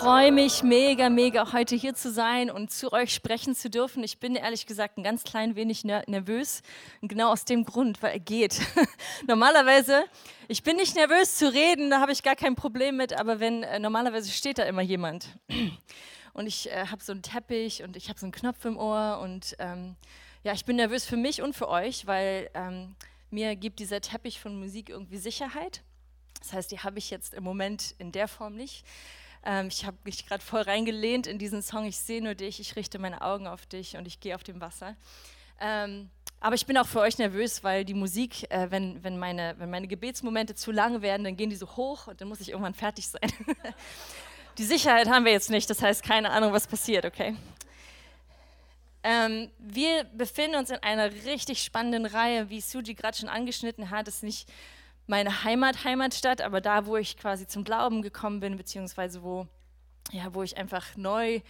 freue mich mega, mega, heute hier zu sein und zu euch sprechen zu dürfen. Ich bin ehrlich gesagt ein ganz klein wenig ner nervös. Genau aus dem Grund, weil er geht. normalerweise, ich bin nicht nervös zu reden, da habe ich gar kein Problem mit, aber wenn, äh, normalerweise steht da immer jemand. Und ich äh, habe so einen Teppich und ich habe so einen Knopf im Ohr und ähm, ja, ich bin nervös für mich und für euch, weil ähm, mir gibt dieser Teppich von Musik irgendwie Sicherheit. Das heißt, die habe ich jetzt im Moment in der Form nicht. Ähm, ich habe mich gerade voll reingelehnt in diesen Song. Ich sehe nur dich, ich richte meine Augen auf dich und ich gehe auf dem Wasser. Ähm, aber ich bin auch für euch nervös, weil die Musik, äh, wenn, wenn, meine, wenn meine Gebetsmomente zu lang werden, dann gehen die so hoch und dann muss ich irgendwann fertig sein. die Sicherheit haben wir jetzt nicht, das heißt keine Ahnung, was passiert, okay? Ähm, wir befinden uns in einer richtig spannenden Reihe, wie Suji gerade schon angeschnitten hat. Es ist nicht meine Heimat, Heimatstadt, aber da, wo ich quasi zum Glauben gekommen bin, beziehungsweise wo, ja, wo ich einfach neu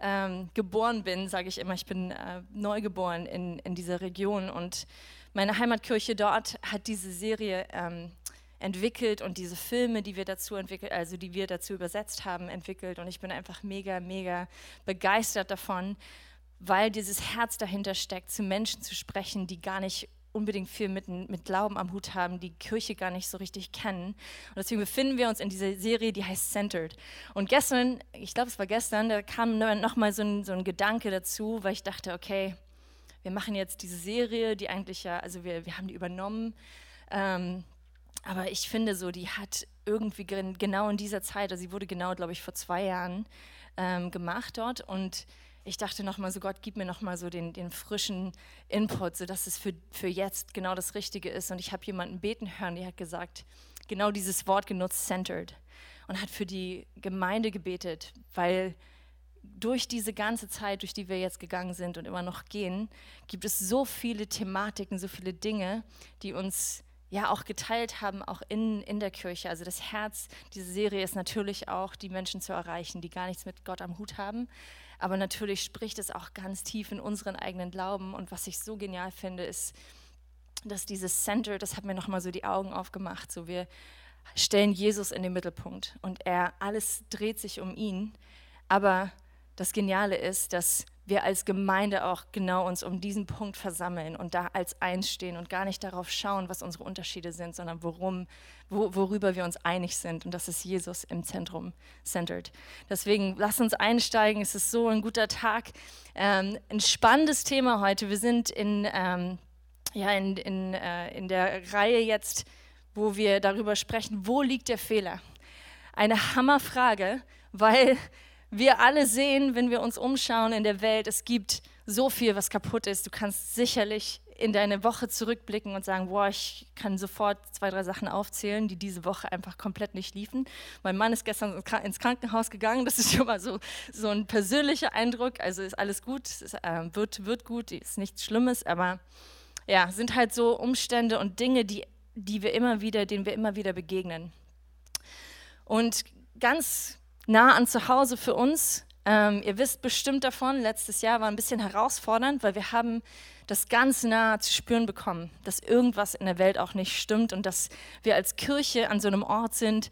ähm, geboren bin, sage ich immer, ich bin äh, neu geboren in, in dieser Region und meine Heimatkirche dort hat diese Serie ähm, entwickelt und diese Filme, die wir dazu entwickelt, also die wir dazu übersetzt haben, entwickelt und ich bin einfach mega, mega begeistert davon, weil dieses Herz dahinter steckt, zu Menschen zu sprechen, die gar nicht unbedingt viel mit, mit Glauben am Hut haben, die Kirche gar nicht so richtig kennen. Und deswegen befinden wir uns in dieser Serie, die heißt Centered. Und gestern, ich glaube, es war gestern, da kam nochmal so ein, so ein Gedanke dazu, weil ich dachte, okay, wir machen jetzt diese Serie, die eigentlich ja, also wir, wir haben die übernommen. Ähm, aber ich finde so, die hat irgendwie genau in dieser Zeit, also sie wurde genau, glaube ich, vor zwei Jahren ähm, gemacht dort. Und ich dachte nochmal so, Gott, gib mir nochmal so den, den frischen Input, sodass es für, für jetzt genau das Richtige ist. Und ich habe jemanden beten hören, der hat gesagt, genau dieses Wort genutzt, centered. Und hat für die Gemeinde gebetet, weil durch diese ganze Zeit, durch die wir jetzt gegangen sind und immer noch gehen, gibt es so viele Thematiken, so viele Dinge, die uns ja auch geteilt haben, auch in, in der Kirche. Also das Herz dieser Serie ist natürlich auch, die Menschen zu erreichen, die gar nichts mit Gott am Hut haben, aber natürlich spricht es auch ganz tief in unseren eigenen Glauben. Und was ich so genial finde, ist, dass dieses Center, das hat mir nochmal so die Augen aufgemacht. So wir stellen Jesus in den Mittelpunkt und er, alles dreht sich um ihn. Aber das Geniale ist, dass wir als Gemeinde auch genau uns um diesen Punkt versammeln und da als eins stehen und gar nicht darauf schauen, was unsere Unterschiede sind, sondern worum, wo, worüber wir uns einig sind. Und das ist Jesus im Zentrum centered. Deswegen lass uns einsteigen. Es ist so ein guter Tag. Ähm, ein spannendes Thema heute. Wir sind in, ähm, ja, in, in, äh, in der Reihe jetzt, wo wir darüber sprechen, wo liegt der Fehler? Eine Hammerfrage, weil wir alle sehen, wenn wir uns umschauen in der Welt, es gibt so viel, was kaputt ist. Du kannst sicherlich in deine Woche zurückblicken und sagen, boah, ich kann sofort zwei, drei Sachen aufzählen, die diese Woche einfach komplett nicht liefen. Mein Mann ist gestern ins Krankenhaus gegangen, das ist schon mal so, so ein persönlicher Eindruck. Also ist alles gut, es äh, wird, wird gut, ist nichts Schlimmes, aber ja, sind halt so Umstände und Dinge, die, die wir immer wieder, denen wir immer wieder begegnen. Und ganz nah an zu Hause für uns. Ähm, ihr wisst bestimmt davon, letztes Jahr war ein bisschen herausfordernd, weil wir haben das ganz nah zu spüren bekommen, dass irgendwas in der Welt auch nicht stimmt und dass wir als Kirche an so einem Ort sind,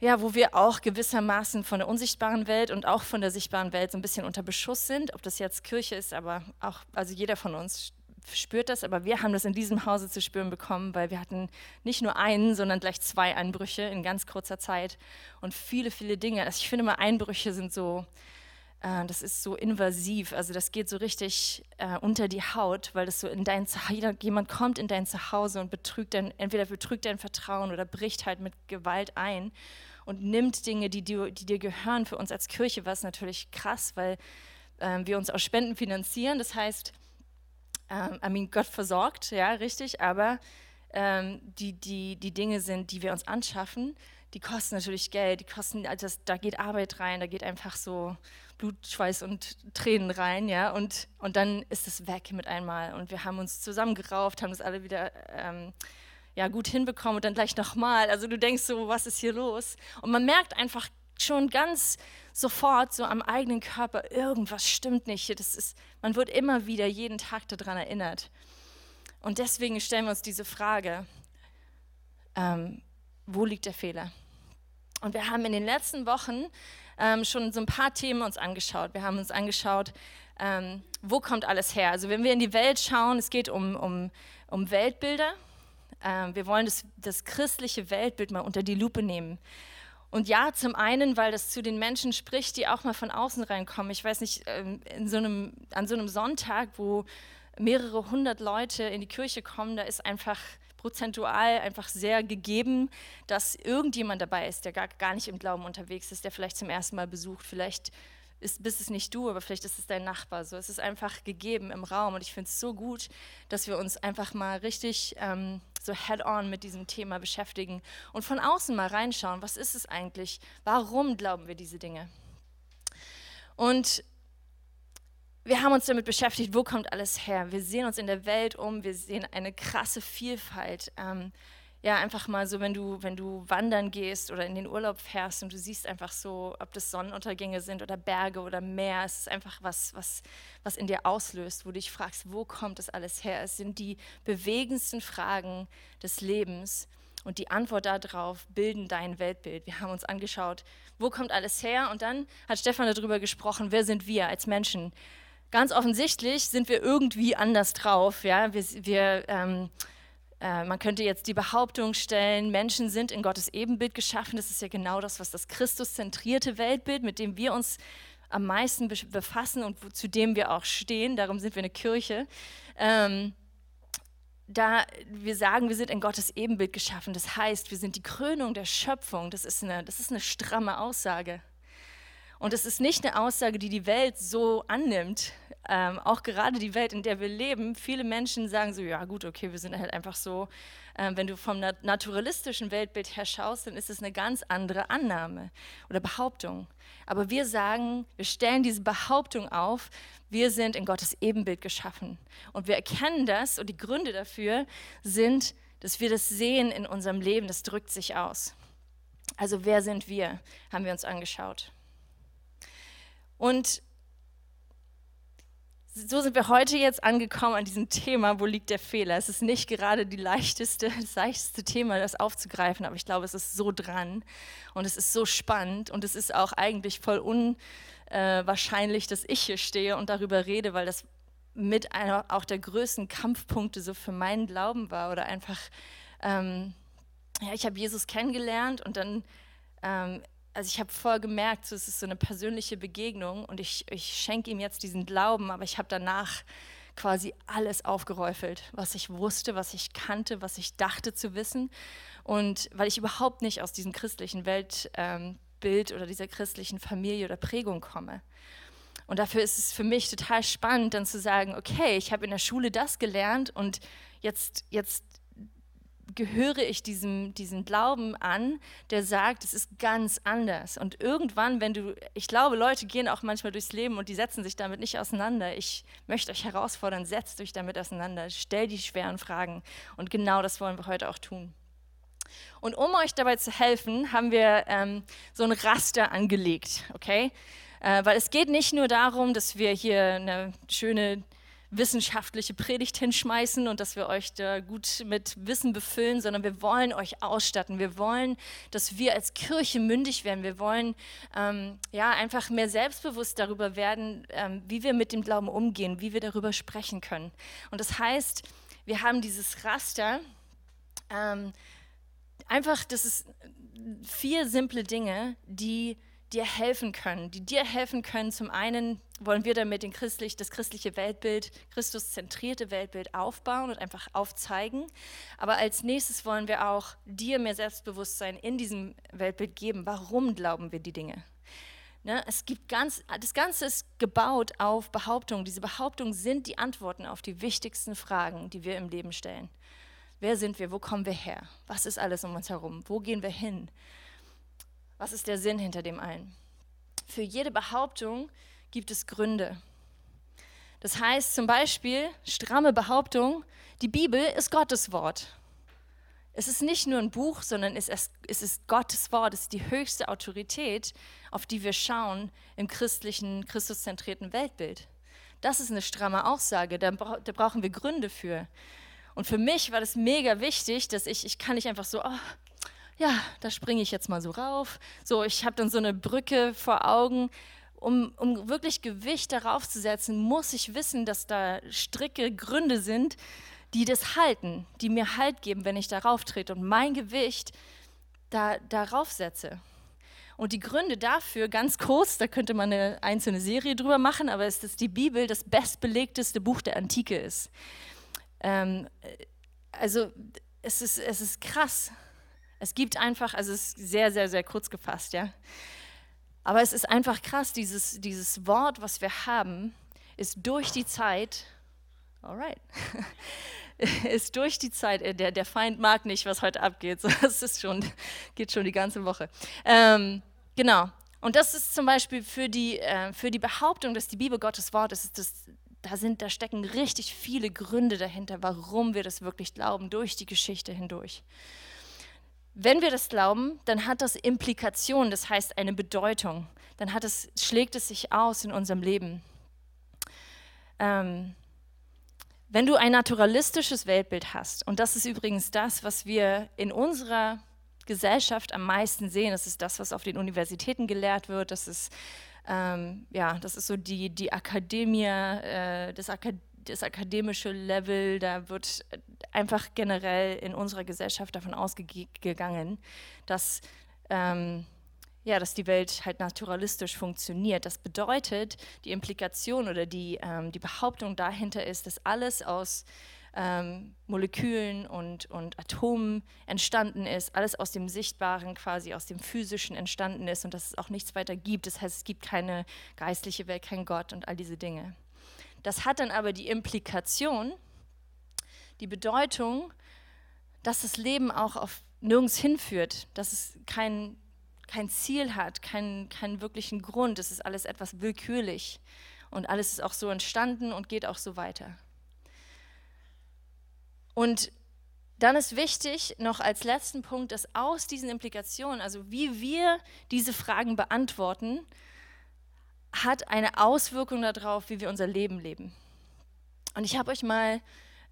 ja, wo wir auch gewissermaßen von der unsichtbaren Welt und auch von der sichtbaren Welt so ein bisschen unter Beschuss sind. Ob das jetzt Kirche ist, aber auch, also jeder von uns spürt das, aber wir haben das in diesem Hause zu spüren bekommen, weil wir hatten nicht nur einen, sondern gleich zwei Einbrüche in ganz kurzer Zeit und viele, viele Dinge. Also ich finde mal, Einbrüche sind so, äh, das ist so invasiv, also das geht so richtig äh, unter die Haut, weil das so in dein Zuhause, jemand kommt in dein Zuhause und betrügt dein, entweder betrügt dein Vertrauen oder bricht halt mit Gewalt ein und nimmt Dinge, die, die, die dir gehören für uns als Kirche, was natürlich krass, weil äh, wir uns aus Spenden finanzieren. Das heißt, ähm, I mean, Gott versorgt, ja, richtig, aber ähm, die, die, die Dinge sind, die wir uns anschaffen, die kosten natürlich Geld, die kosten, also das, da geht Arbeit rein, da geht einfach so Blut, Schweiß und Tränen rein, ja, und, und dann ist es weg mit einmal und wir haben uns zusammengerauft, haben das alle wieder ähm, ja gut hinbekommen und dann gleich nochmal. Also du denkst so, was ist hier los? Und man merkt einfach schon ganz sofort so am eigenen Körper, irgendwas stimmt nicht. Das ist, man wird immer wieder jeden Tag daran erinnert. Und deswegen stellen wir uns diese Frage, ähm, wo liegt der Fehler? Und wir haben in den letzten Wochen ähm, schon so ein paar Themen uns angeschaut. Wir haben uns angeschaut, ähm, wo kommt alles her? Also wenn wir in die Welt schauen, es geht um, um, um Weltbilder. Ähm, wir wollen das, das christliche Weltbild mal unter die Lupe nehmen. Und ja, zum einen, weil das zu den Menschen spricht, die auch mal von außen reinkommen. Ich weiß nicht, ähm, in so einem, an so einem Sonntag, wo mehrere hundert Leute in die Kirche kommen, da ist einfach prozentual einfach sehr gegeben, dass irgendjemand dabei ist, der gar, gar nicht im Glauben unterwegs ist, der vielleicht zum ersten Mal besucht, vielleicht ist, bist es nicht du, aber vielleicht ist es dein Nachbar. So, es ist einfach gegeben im Raum und ich finde es so gut, dass wir uns einfach mal richtig ähm, so head-on mit diesem Thema beschäftigen und von außen mal reinschauen, was ist es eigentlich? Warum glauben wir diese Dinge? Und wir haben uns damit beschäftigt, wo kommt alles her? Wir sehen uns in der Welt um, wir sehen eine krasse Vielfalt. Ähm, ja, einfach mal so, wenn du, wenn du wandern gehst oder in den Urlaub fährst und du siehst einfach so, ob das Sonnenuntergänge sind oder Berge oder Meer, es ist einfach was, was, was in dir auslöst, wo du dich fragst, wo kommt das alles her? Es sind die bewegendsten Fragen des Lebens und die Antwort darauf bilden dein Weltbild. Wir haben uns angeschaut, wo kommt alles her? Und dann hat Stefan darüber gesprochen, wer sind wir als Menschen? Ganz offensichtlich sind wir irgendwie anders drauf. Ja? Wir, wir ähm, äh, man könnte jetzt die Behauptung stellen, Menschen sind in Gottes Ebenbild geschaffen. Das ist ja genau das, was das Christuszentrierte Weltbild, mit dem wir uns am meisten befassen und zu dem wir auch stehen, darum sind wir eine Kirche. Ähm, da wir sagen, wir sind in Gottes Ebenbild geschaffen, das heißt, wir sind die Krönung der Schöpfung, das ist eine, das ist eine stramme Aussage. Und es ist nicht eine Aussage, die die Welt so annimmt. Ähm, auch gerade die Welt, in der wir leben, viele Menschen sagen so, ja gut, okay, wir sind halt einfach so. Ähm, wenn du vom nat naturalistischen Weltbild her schaust, dann ist es eine ganz andere Annahme oder Behauptung. Aber wir sagen, wir stellen diese Behauptung auf, wir sind in Gottes Ebenbild geschaffen. Und wir erkennen das und die Gründe dafür sind, dass wir das sehen in unserem Leben, das drückt sich aus. Also wer sind wir, haben wir uns angeschaut. Und so sind wir heute jetzt angekommen an diesem Thema, wo liegt der Fehler. Es ist nicht gerade die leichteste, das leichteste Thema, das aufzugreifen, aber ich glaube, es ist so dran und es ist so spannend und es ist auch eigentlich voll unwahrscheinlich, dass ich hier stehe und darüber rede, weil das mit einer auch der größten Kampfpunkte so für meinen Glauben war oder einfach, ähm, ja, ich habe Jesus kennengelernt und dann ähm, also ich habe voll gemerkt, so, es ist so eine persönliche Begegnung und ich, ich schenke ihm jetzt diesen Glauben, aber ich habe danach quasi alles aufgeräufelt, was ich wusste, was ich kannte, was ich dachte zu wissen. Und weil ich überhaupt nicht aus diesem christlichen Weltbild ähm, oder dieser christlichen Familie oder Prägung komme. Und dafür ist es für mich total spannend, dann zu sagen, okay, ich habe in der Schule das gelernt und jetzt, jetzt gehöre ich diesem, diesem Glauben an, der sagt, es ist ganz anders. Und irgendwann, wenn du, ich glaube, Leute gehen auch manchmal durchs Leben und die setzen sich damit nicht auseinander. Ich möchte euch herausfordern, setzt euch damit auseinander, stell die schweren Fragen. Und genau das wollen wir heute auch tun. Und um euch dabei zu helfen, haben wir ähm, so ein Raster angelegt, okay? Äh, weil es geht nicht nur darum, dass wir hier eine schöne wissenschaftliche Predigt hinschmeißen und dass wir euch da gut mit Wissen befüllen, sondern wir wollen euch ausstatten. Wir wollen, dass wir als Kirche mündig werden. Wir wollen ähm, ja einfach mehr selbstbewusst darüber werden, ähm, wie wir mit dem Glauben umgehen, wie wir darüber sprechen können. Und das heißt, wir haben dieses Raster. Ähm, einfach, das ist vier simple Dinge, die dir helfen können, die dir helfen können. Zum einen wollen wir damit christlich, das christliche Weltbild, Christuszentrierte Weltbild aufbauen und einfach aufzeigen. Aber als nächstes wollen wir auch dir mehr Selbstbewusstsein in diesem Weltbild geben. Warum glauben wir die Dinge? Ne, es gibt ganz, das Ganze ist gebaut auf Behauptungen. Diese Behauptungen sind die Antworten auf die wichtigsten Fragen, die wir im Leben stellen. Wer sind wir? Wo kommen wir her? Was ist alles um uns herum? Wo gehen wir hin? Was ist der Sinn hinter dem allen? Für jede Behauptung gibt es Gründe. Das heißt zum Beispiel, stramme Behauptung, die Bibel ist Gottes Wort. es ist nicht nur ein Buch, sondern es ist, es ist Gottes Wort, es ist die höchste Autorität, auf die wir schauen im christlichen, christuszentrierten Weltbild. Das ist eine stramme Aussage, da, da brauchen wir Gründe für. Und für mich war das mega wichtig, dass ich, ich kann nicht einfach so, oh, ja, da springe ich jetzt mal so rauf. So, ich habe dann so eine Brücke vor Augen. Um, um wirklich Gewicht darauf zu setzen, muss ich wissen, dass da stricke Gründe sind, die das halten, die mir Halt geben, wenn ich darauf trete und mein Gewicht da, darauf setze. Und die Gründe dafür, ganz kurz, da könnte man eine einzelne Serie drüber machen, aber ist, dass die Bibel das bestbelegteste Buch der Antike ist. Ähm, also es ist, es ist krass. Es gibt einfach, also es ist sehr, sehr, sehr kurz gefasst, ja. Aber es ist einfach krass, dieses, dieses Wort, was wir haben, ist durch die Zeit, alright, ist durch die Zeit, äh, der, der Feind mag nicht, was heute abgeht, so, das ist schon, geht schon die ganze Woche. Ähm, genau, und das ist zum Beispiel für die, äh, für die Behauptung, dass die Bibel Gottes Wort ist, ist das, da, sind, da stecken richtig viele Gründe dahinter, warum wir das wirklich glauben, durch die Geschichte hindurch. Wenn wir das glauben, dann hat das Implikationen, das heißt eine Bedeutung. Dann hat es, schlägt es sich aus in unserem Leben. Ähm, wenn du ein naturalistisches Weltbild hast, und das ist übrigens das, was wir in unserer Gesellschaft am meisten sehen, das ist das, was auf den Universitäten gelehrt wird, das ist, ähm, ja, das ist so die, die Akademie, äh, das, Akad das akademische Level, da wird einfach generell in unserer Gesellschaft davon ausgegangen, dass ähm, ja, dass die Welt halt naturalistisch funktioniert. Das bedeutet, die Implikation oder die, ähm, die Behauptung dahinter ist, dass alles aus ähm, Molekülen und, und Atomen entstanden ist, alles aus dem Sichtbaren, quasi aus dem Physischen entstanden ist und dass es auch nichts weiter gibt. Das heißt, es gibt keine geistliche Welt, kein Gott und all diese Dinge. Das hat dann aber die Implikation, die Bedeutung, dass das Leben auch auf nirgends hinführt, dass es kein kein Ziel hat, keinen, keinen wirklichen Grund. Es ist alles etwas willkürlich. Und alles ist auch so entstanden und geht auch so weiter. Und dann ist wichtig, noch als letzten Punkt, dass aus diesen Implikationen, also wie wir diese Fragen beantworten, hat eine Auswirkung darauf, wie wir unser Leben leben. Und ich habe euch mal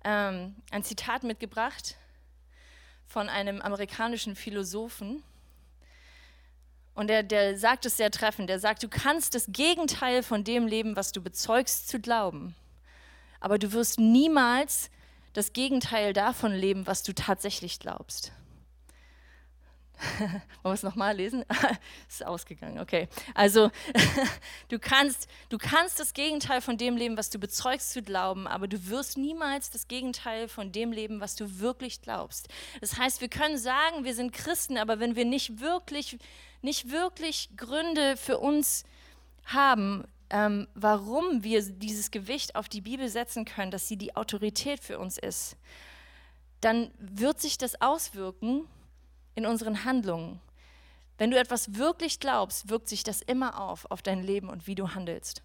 ähm, ein Zitat mitgebracht von einem amerikanischen Philosophen, und der, der sagt es sehr treffend. Der sagt, du kannst das Gegenteil von dem leben, was du bezeugst zu glauben. Aber du wirst niemals das Gegenteil davon leben, was du tatsächlich glaubst. Wollen wir es nochmal lesen? ist ausgegangen, okay. Also, du kannst, du kannst das Gegenteil von dem leben, was du bezeugst zu glauben, aber du wirst niemals das Gegenteil von dem leben, was du wirklich glaubst. Das heißt, wir können sagen, wir sind Christen, aber wenn wir nicht wirklich nicht wirklich Gründe für uns haben, ähm, warum wir dieses Gewicht auf die Bibel setzen können, dass sie die Autorität für uns ist, dann wird sich das auswirken in unseren Handlungen. Wenn du etwas wirklich glaubst, wirkt sich das immer auf, auf dein Leben und wie du handelst.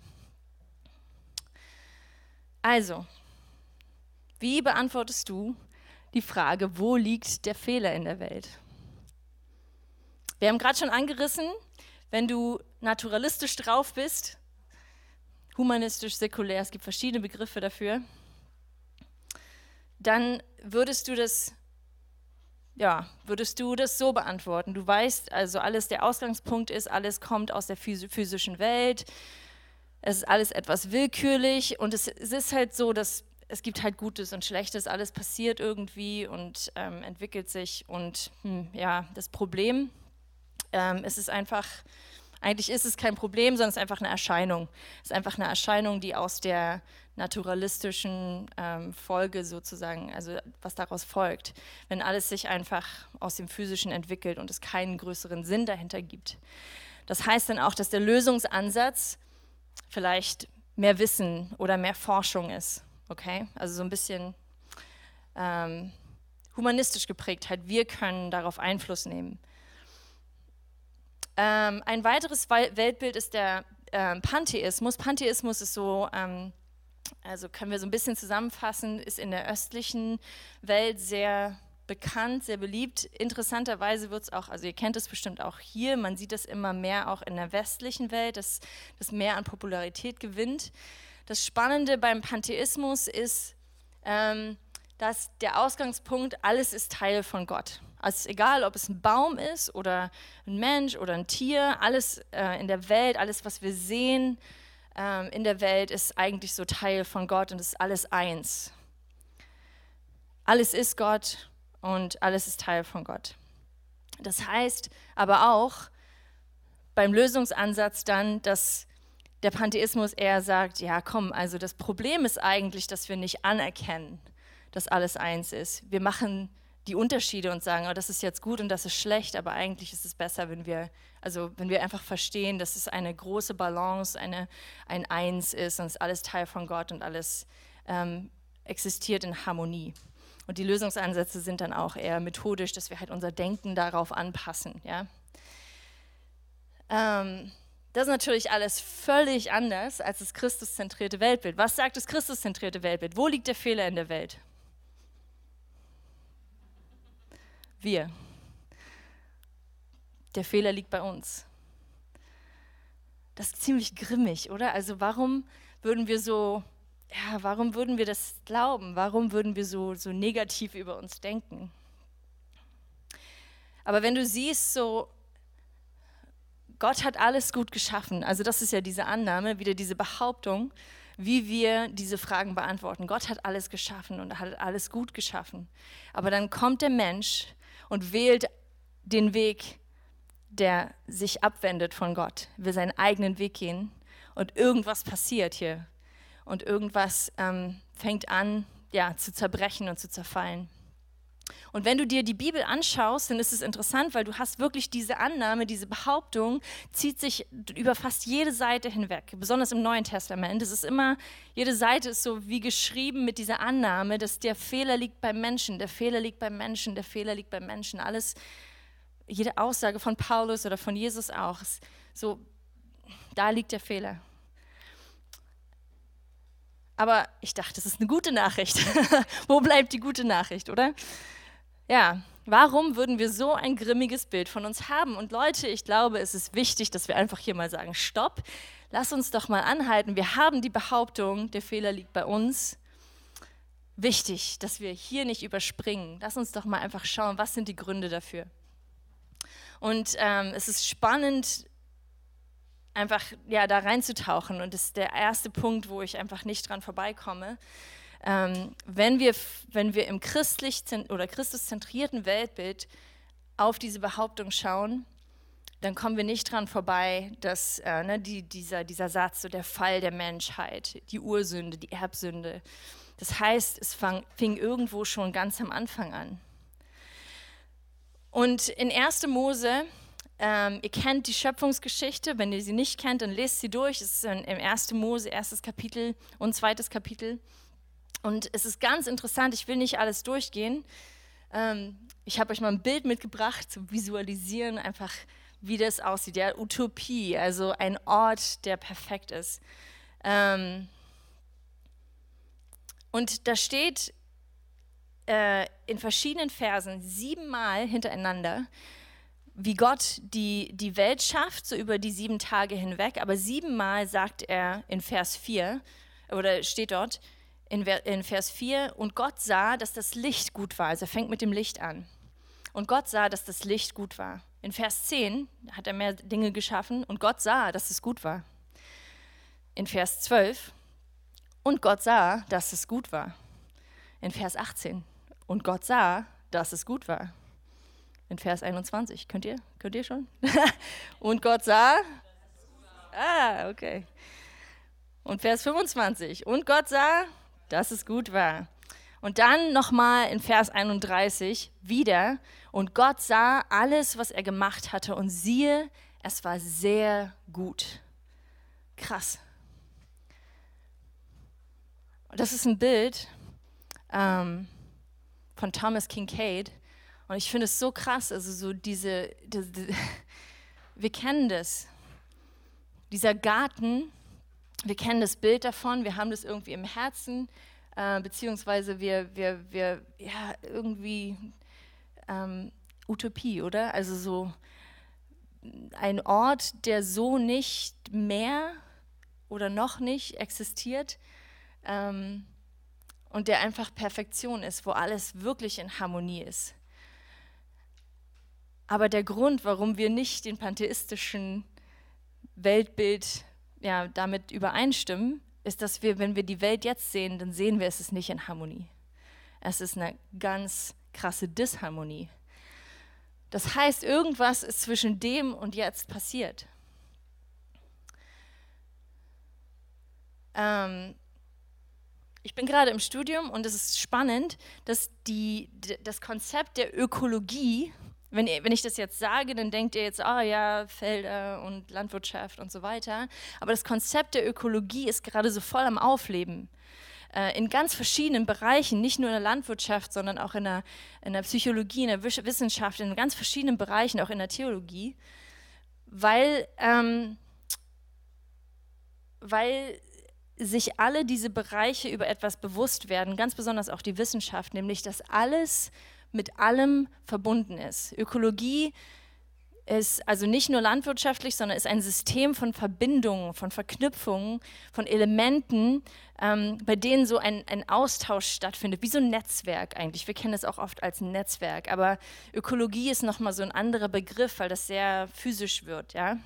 Also, wie beantwortest du die Frage, wo liegt der Fehler in der Welt? Wir haben gerade schon angerissen, wenn du naturalistisch drauf bist, humanistisch, säkulär, es gibt verschiedene Begriffe dafür, dann würdest du das ja, würdest du das so beantworten? Du weißt also alles, der Ausgangspunkt ist, alles kommt aus der physischen Welt, es ist alles etwas willkürlich und es, es ist halt so, dass es gibt halt Gutes und Schlechtes, alles passiert irgendwie und ähm, entwickelt sich und hm, ja, das Problem ähm, es ist einfach, eigentlich ist es kein Problem, sondern es ist einfach eine Erscheinung. Es ist einfach eine Erscheinung, die aus der naturalistischen ähm, Folge sozusagen, also was daraus folgt, wenn alles sich einfach aus dem Physischen entwickelt und es keinen größeren Sinn dahinter gibt. Das heißt dann auch, dass der Lösungsansatz vielleicht mehr Wissen oder mehr Forschung ist. Okay? Also so ein bisschen ähm, humanistisch geprägt halt. Wir können darauf Einfluss nehmen. Ähm, ein weiteres Weltbild ist der ähm, Pantheismus. Pantheismus ist so, ähm, also können wir so ein bisschen zusammenfassen, ist in der östlichen Welt sehr bekannt, sehr beliebt. Interessanterweise wird es auch, also ihr kennt es bestimmt auch hier, man sieht es immer mehr auch in der westlichen Welt, dass das mehr an Popularität gewinnt. Das Spannende beim Pantheismus ist, ähm, dass der Ausgangspunkt, alles ist Teil von Gott. Also egal, ob es ein Baum ist oder ein Mensch oder ein Tier, alles äh, in der Welt, alles, was wir sehen ähm, in der Welt, ist eigentlich so Teil von Gott und ist alles eins. Alles ist Gott und alles ist Teil von Gott. Das heißt aber auch beim Lösungsansatz dann, dass der Pantheismus eher sagt, ja komm, also das Problem ist eigentlich, dass wir nicht anerkennen, dass alles eins ist. Wir machen die Unterschiede und sagen, oh, das ist jetzt gut und das ist schlecht, aber eigentlich ist es besser, wenn wir, also wenn wir einfach verstehen, dass es eine große Balance, eine, ein Eins ist und es ist alles Teil von Gott und alles ähm, existiert in Harmonie. Und die Lösungsansätze sind dann auch eher methodisch, dass wir halt unser Denken darauf anpassen. Ja? Ähm, das ist natürlich alles völlig anders als das Christuszentrierte Weltbild. Was sagt das Christuszentrierte Weltbild? Wo liegt der Fehler in der Welt? Wir. Der Fehler liegt bei uns. Das ist ziemlich grimmig, oder? Also warum würden wir so, ja, warum würden wir das glauben? Warum würden wir so, so negativ über uns denken? Aber wenn du siehst, so, Gott hat alles gut geschaffen, also das ist ja diese Annahme, wieder diese Behauptung, wie wir diese Fragen beantworten. Gott hat alles geschaffen und hat alles gut geschaffen. Aber dann kommt der Mensch und wählt den Weg, der sich abwendet von Gott, will seinen eigenen Weg gehen und irgendwas passiert hier und irgendwas ähm, fängt an, ja, zu zerbrechen und zu zerfallen. Und wenn du dir die Bibel anschaust, dann ist es interessant, weil du hast wirklich diese Annahme, diese Behauptung, zieht sich über fast jede Seite hinweg, besonders im Neuen Testament. Es ist immer, jede Seite ist so wie geschrieben mit dieser Annahme, dass der Fehler liegt beim Menschen, der Fehler liegt beim Menschen, der Fehler liegt beim Menschen. Alles, jede Aussage von Paulus oder von Jesus auch, so, da liegt der Fehler. Aber ich dachte, das ist eine gute Nachricht. Wo bleibt die gute Nachricht, oder? Ja, warum würden wir so ein grimmiges Bild von uns haben? Und Leute, ich glaube, es ist wichtig, dass wir einfach hier mal sagen, stopp, lass uns doch mal anhalten. Wir haben die Behauptung, der Fehler liegt bei uns. Wichtig, dass wir hier nicht überspringen. Lass uns doch mal einfach schauen, was sind die Gründe dafür. Und ähm, es ist spannend, einfach ja, da reinzutauchen. Und das ist der erste Punkt, wo ich einfach nicht dran vorbeikomme. Ähm, wenn, wir, wenn wir im christlich oder christuszentrierten Weltbild auf diese Behauptung schauen, dann kommen wir nicht dran vorbei, dass äh, ne, die, dieser, dieser Satz, so der Fall der Menschheit, die Ursünde, die Erbsünde, das heißt, es fang, fing irgendwo schon ganz am Anfang an. Und in 1. Mose, ähm, ihr kennt die Schöpfungsgeschichte, wenn ihr sie nicht kennt, dann lest sie durch. Es ist im 1. Mose, erstes Kapitel und zweites Kapitel. Und es ist ganz interessant, ich will nicht alles durchgehen. Ähm, ich habe euch mal ein Bild mitgebracht, zu visualisieren, einfach wie das aussieht. Ja, Utopie, also ein Ort, der perfekt ist. Ähm, und da steht äh, in verschiedenen Versen siebenmal hintereinander, wie Gott die, die Welt schafft, so über die sieben Tage hinweg. Aber siebenmal sagt er in Vers 4, oder steht dort, in, Vers 4, und Gott sah, dass das Licht gut war. Also er fängt mit dem Licht an. Und Gott sah, dass das Licht gut war. In Vers 10 hat er mehr Dinge geschaffen und Gott sah, dass es gut war. In Vers 12, und Gott sah, dass es gut war. In Vers 18, und Gott sah, dass es gut war. In Vers 21, könnt ihr, könnt ihr schon? und Gott sah, ah, okay. Und Vers 25, und Gott sah, dass es gut war. Und dann nochmal in Vers 31 wieder. Und Gott sah alles, was er gemacht hatte, und siehe, es war sehr gut. Krass. Das ist ein Bild ähm, von Thomas Kincaid. Und ich finde es so krass, also so diese, diese, wir kennen das. Dieser Garten, wir kennen das Bild davon, wir haben das irgendwie im Herzen, äh, beziehungsweise wir, wir, wir, ja, irgendwie ähm, Utopie, oder? Also so ein Ort, der so nicht mehr oder noch nicht existiert ähm, und der einfach Perfektion ist, wo alles wirklich in Harmonie ist. Aber der Grund, warum wir nicht den pantheistischen Weltbild ja, damit übereinstimmen, ist, dass wir, wenn wir die Welt jetzt sehen, dann sehen wir, es ist nicht in Harmonie. Es ist eine ganz krasse Disharmonie. Das heißt, irgendwas ist zwischen dem und jetzt passiert. Ähm, ich bin gerade im Studium und es ist spannend, dass die, das Konzept der Ökologie, wenn, wenn ich das jetzt sage, dann denkt ihr jetzt, oh ja, Felder und Landwirtschaft und so weiter. Aber das Konzept der Ökologie ist gerade so voll am Aufleben. Äh, in ganz verschiedenen Bereichen, nicht nur in der Landwirtschaft, sondern auch in der, in der Psychologie, in der Wissenschaft, in ganz verschiedenen Bereichen, auch in der Theologie, weil, ähm, weil sich alle diese Bereiche über etwas bewusst werden, ganz besonders auch die Wissenschaft, nämlich dass alles mit allem verbunden ist. Ökologie ist also nicht nur landwirtschaftlich, sondern ist ein System von Verbindungen, von Verknüpfungen, von Elementen, ähm, bei denen so ein, ein Austausch stattfindet, wie so ein Netzwerk eigentlich. Wir kennen das auch oft als Netzwerk, aber Ökologie ist nochmal so ein anderer Begriff, weil das sehr physisch wird, ja.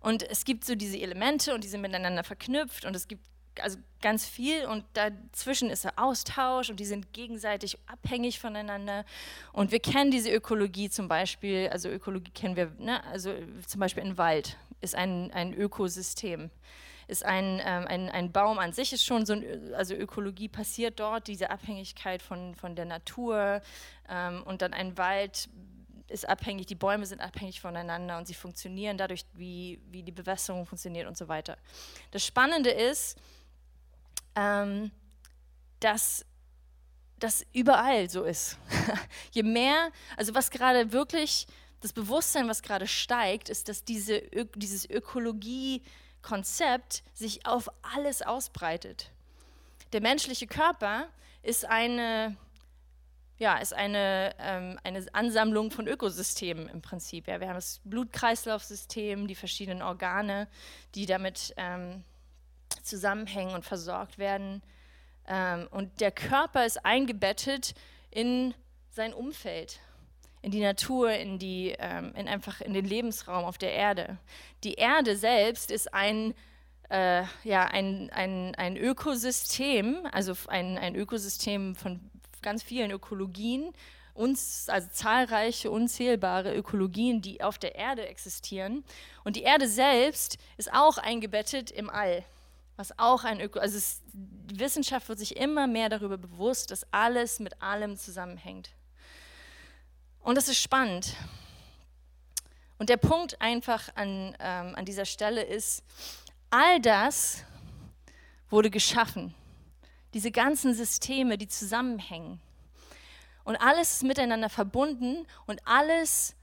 Und es gibt so diese Elemente und die sind miteinander verknüpft und es gibt also ganz viel und dazwischen ist der Austausch und die sind gegenseitig abhängig voneinander. Und wir kennen diese Ökologie zum Beispiel, also Ökologie kennen wir, ne? also zum Beispiel ein Wald ist ein, ein Ökosystem. Ist ein, ähm, ein, ein Baum an sich ist schon so ein, also Ökologie passiert dort, diese Abhängigkeit von, von der Natur ähm, und dann ein Wald ist abhängig, die Bäume sind abhängig voneinander und sie funktionieren dadurch, wie, wie die Bewässerung funktioniert und so weiter. Das Spannende ist, ähm, dass das überall so ist. Je mehr, also was gerade wirklich, das Bewusstsein, was gerade steigt, ist, dass diese, dieses Ökologie-Konzept sich auf alles ausbreitet. Der menschliche Körper ist eine, ja, ist eine, ähm, eine Ansammlung von Ökosystemen im Prinzip. Ja, wir haben das Blutkreislaufsystem, die verschiedenen Organe, die damit ähm, zusammenhängen und versorgt werden. Ähm, und der Körper ist eingebettet in sein Umfeld, in die Natur, in, die, ähm, in einfach in den Lebensraum auf der Erde. Die Erde selbst ist ein, äh, ja, ein, ein, ein Ökosystem, also ein, ein Ökosystem von ganz vielen Ökologien, uns, also zahlreiche, unzählbare Ökologien, die auf der Erde existieren. Und die Erde selbst ist auch eingebettet im All was auch ein Öko, also es, die Wissenschaft wird sich immer mehr darüber bewusst, dass alles mit allem zusammenhängt. Und das ist spannend. Und der Punkt einfach an, ähm, an dieser Stelle ist, all das wurde geschaffen. Diese ganzen Systeme, die zusammenhängen. Und alles ist miteinander verbunden und alles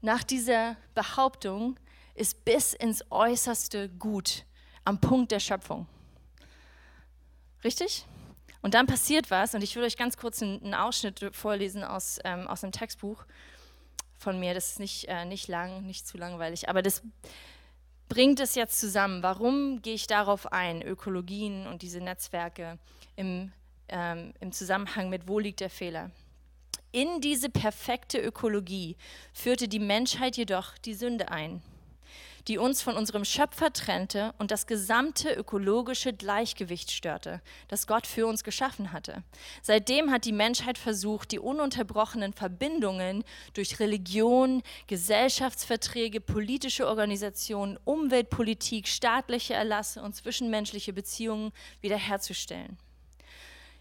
nach dieser Behauptung ist bis ins Äußerste gut am Punkt der Schöpfung. Richtig? Und dann passiert was, und ich will euch ganz kurz einen, Ausschnitt vorlesen aus, ähm, aus einem Textbuch von mir. Das ist nicht, äh, nicht lang, nicht zu langweilig, aber das bringt es jetzt zusammen. Warum gehe ich darauf ein, Ökologien und diese Netzwerke im, ähm, im Zusammenhang mit, wo liegt der Fehler? In diese perfekte Ökologie führte die Menschheit jedoch die Sünde ein die uns von unserem Schöpfer trennte und das gesamte ökologische Gleichgewicht störte, das Gott für uns geschaffen hatte. Seitdem hat die Menschheit versucht, die ununterbrochenen Verbindungen durch Religion, Gesellschaftsverträge, politische Organisationen, Umweltpolitik, staatliche Erlasse und zwischenmenschliche Beziehungen wiederherzustellen.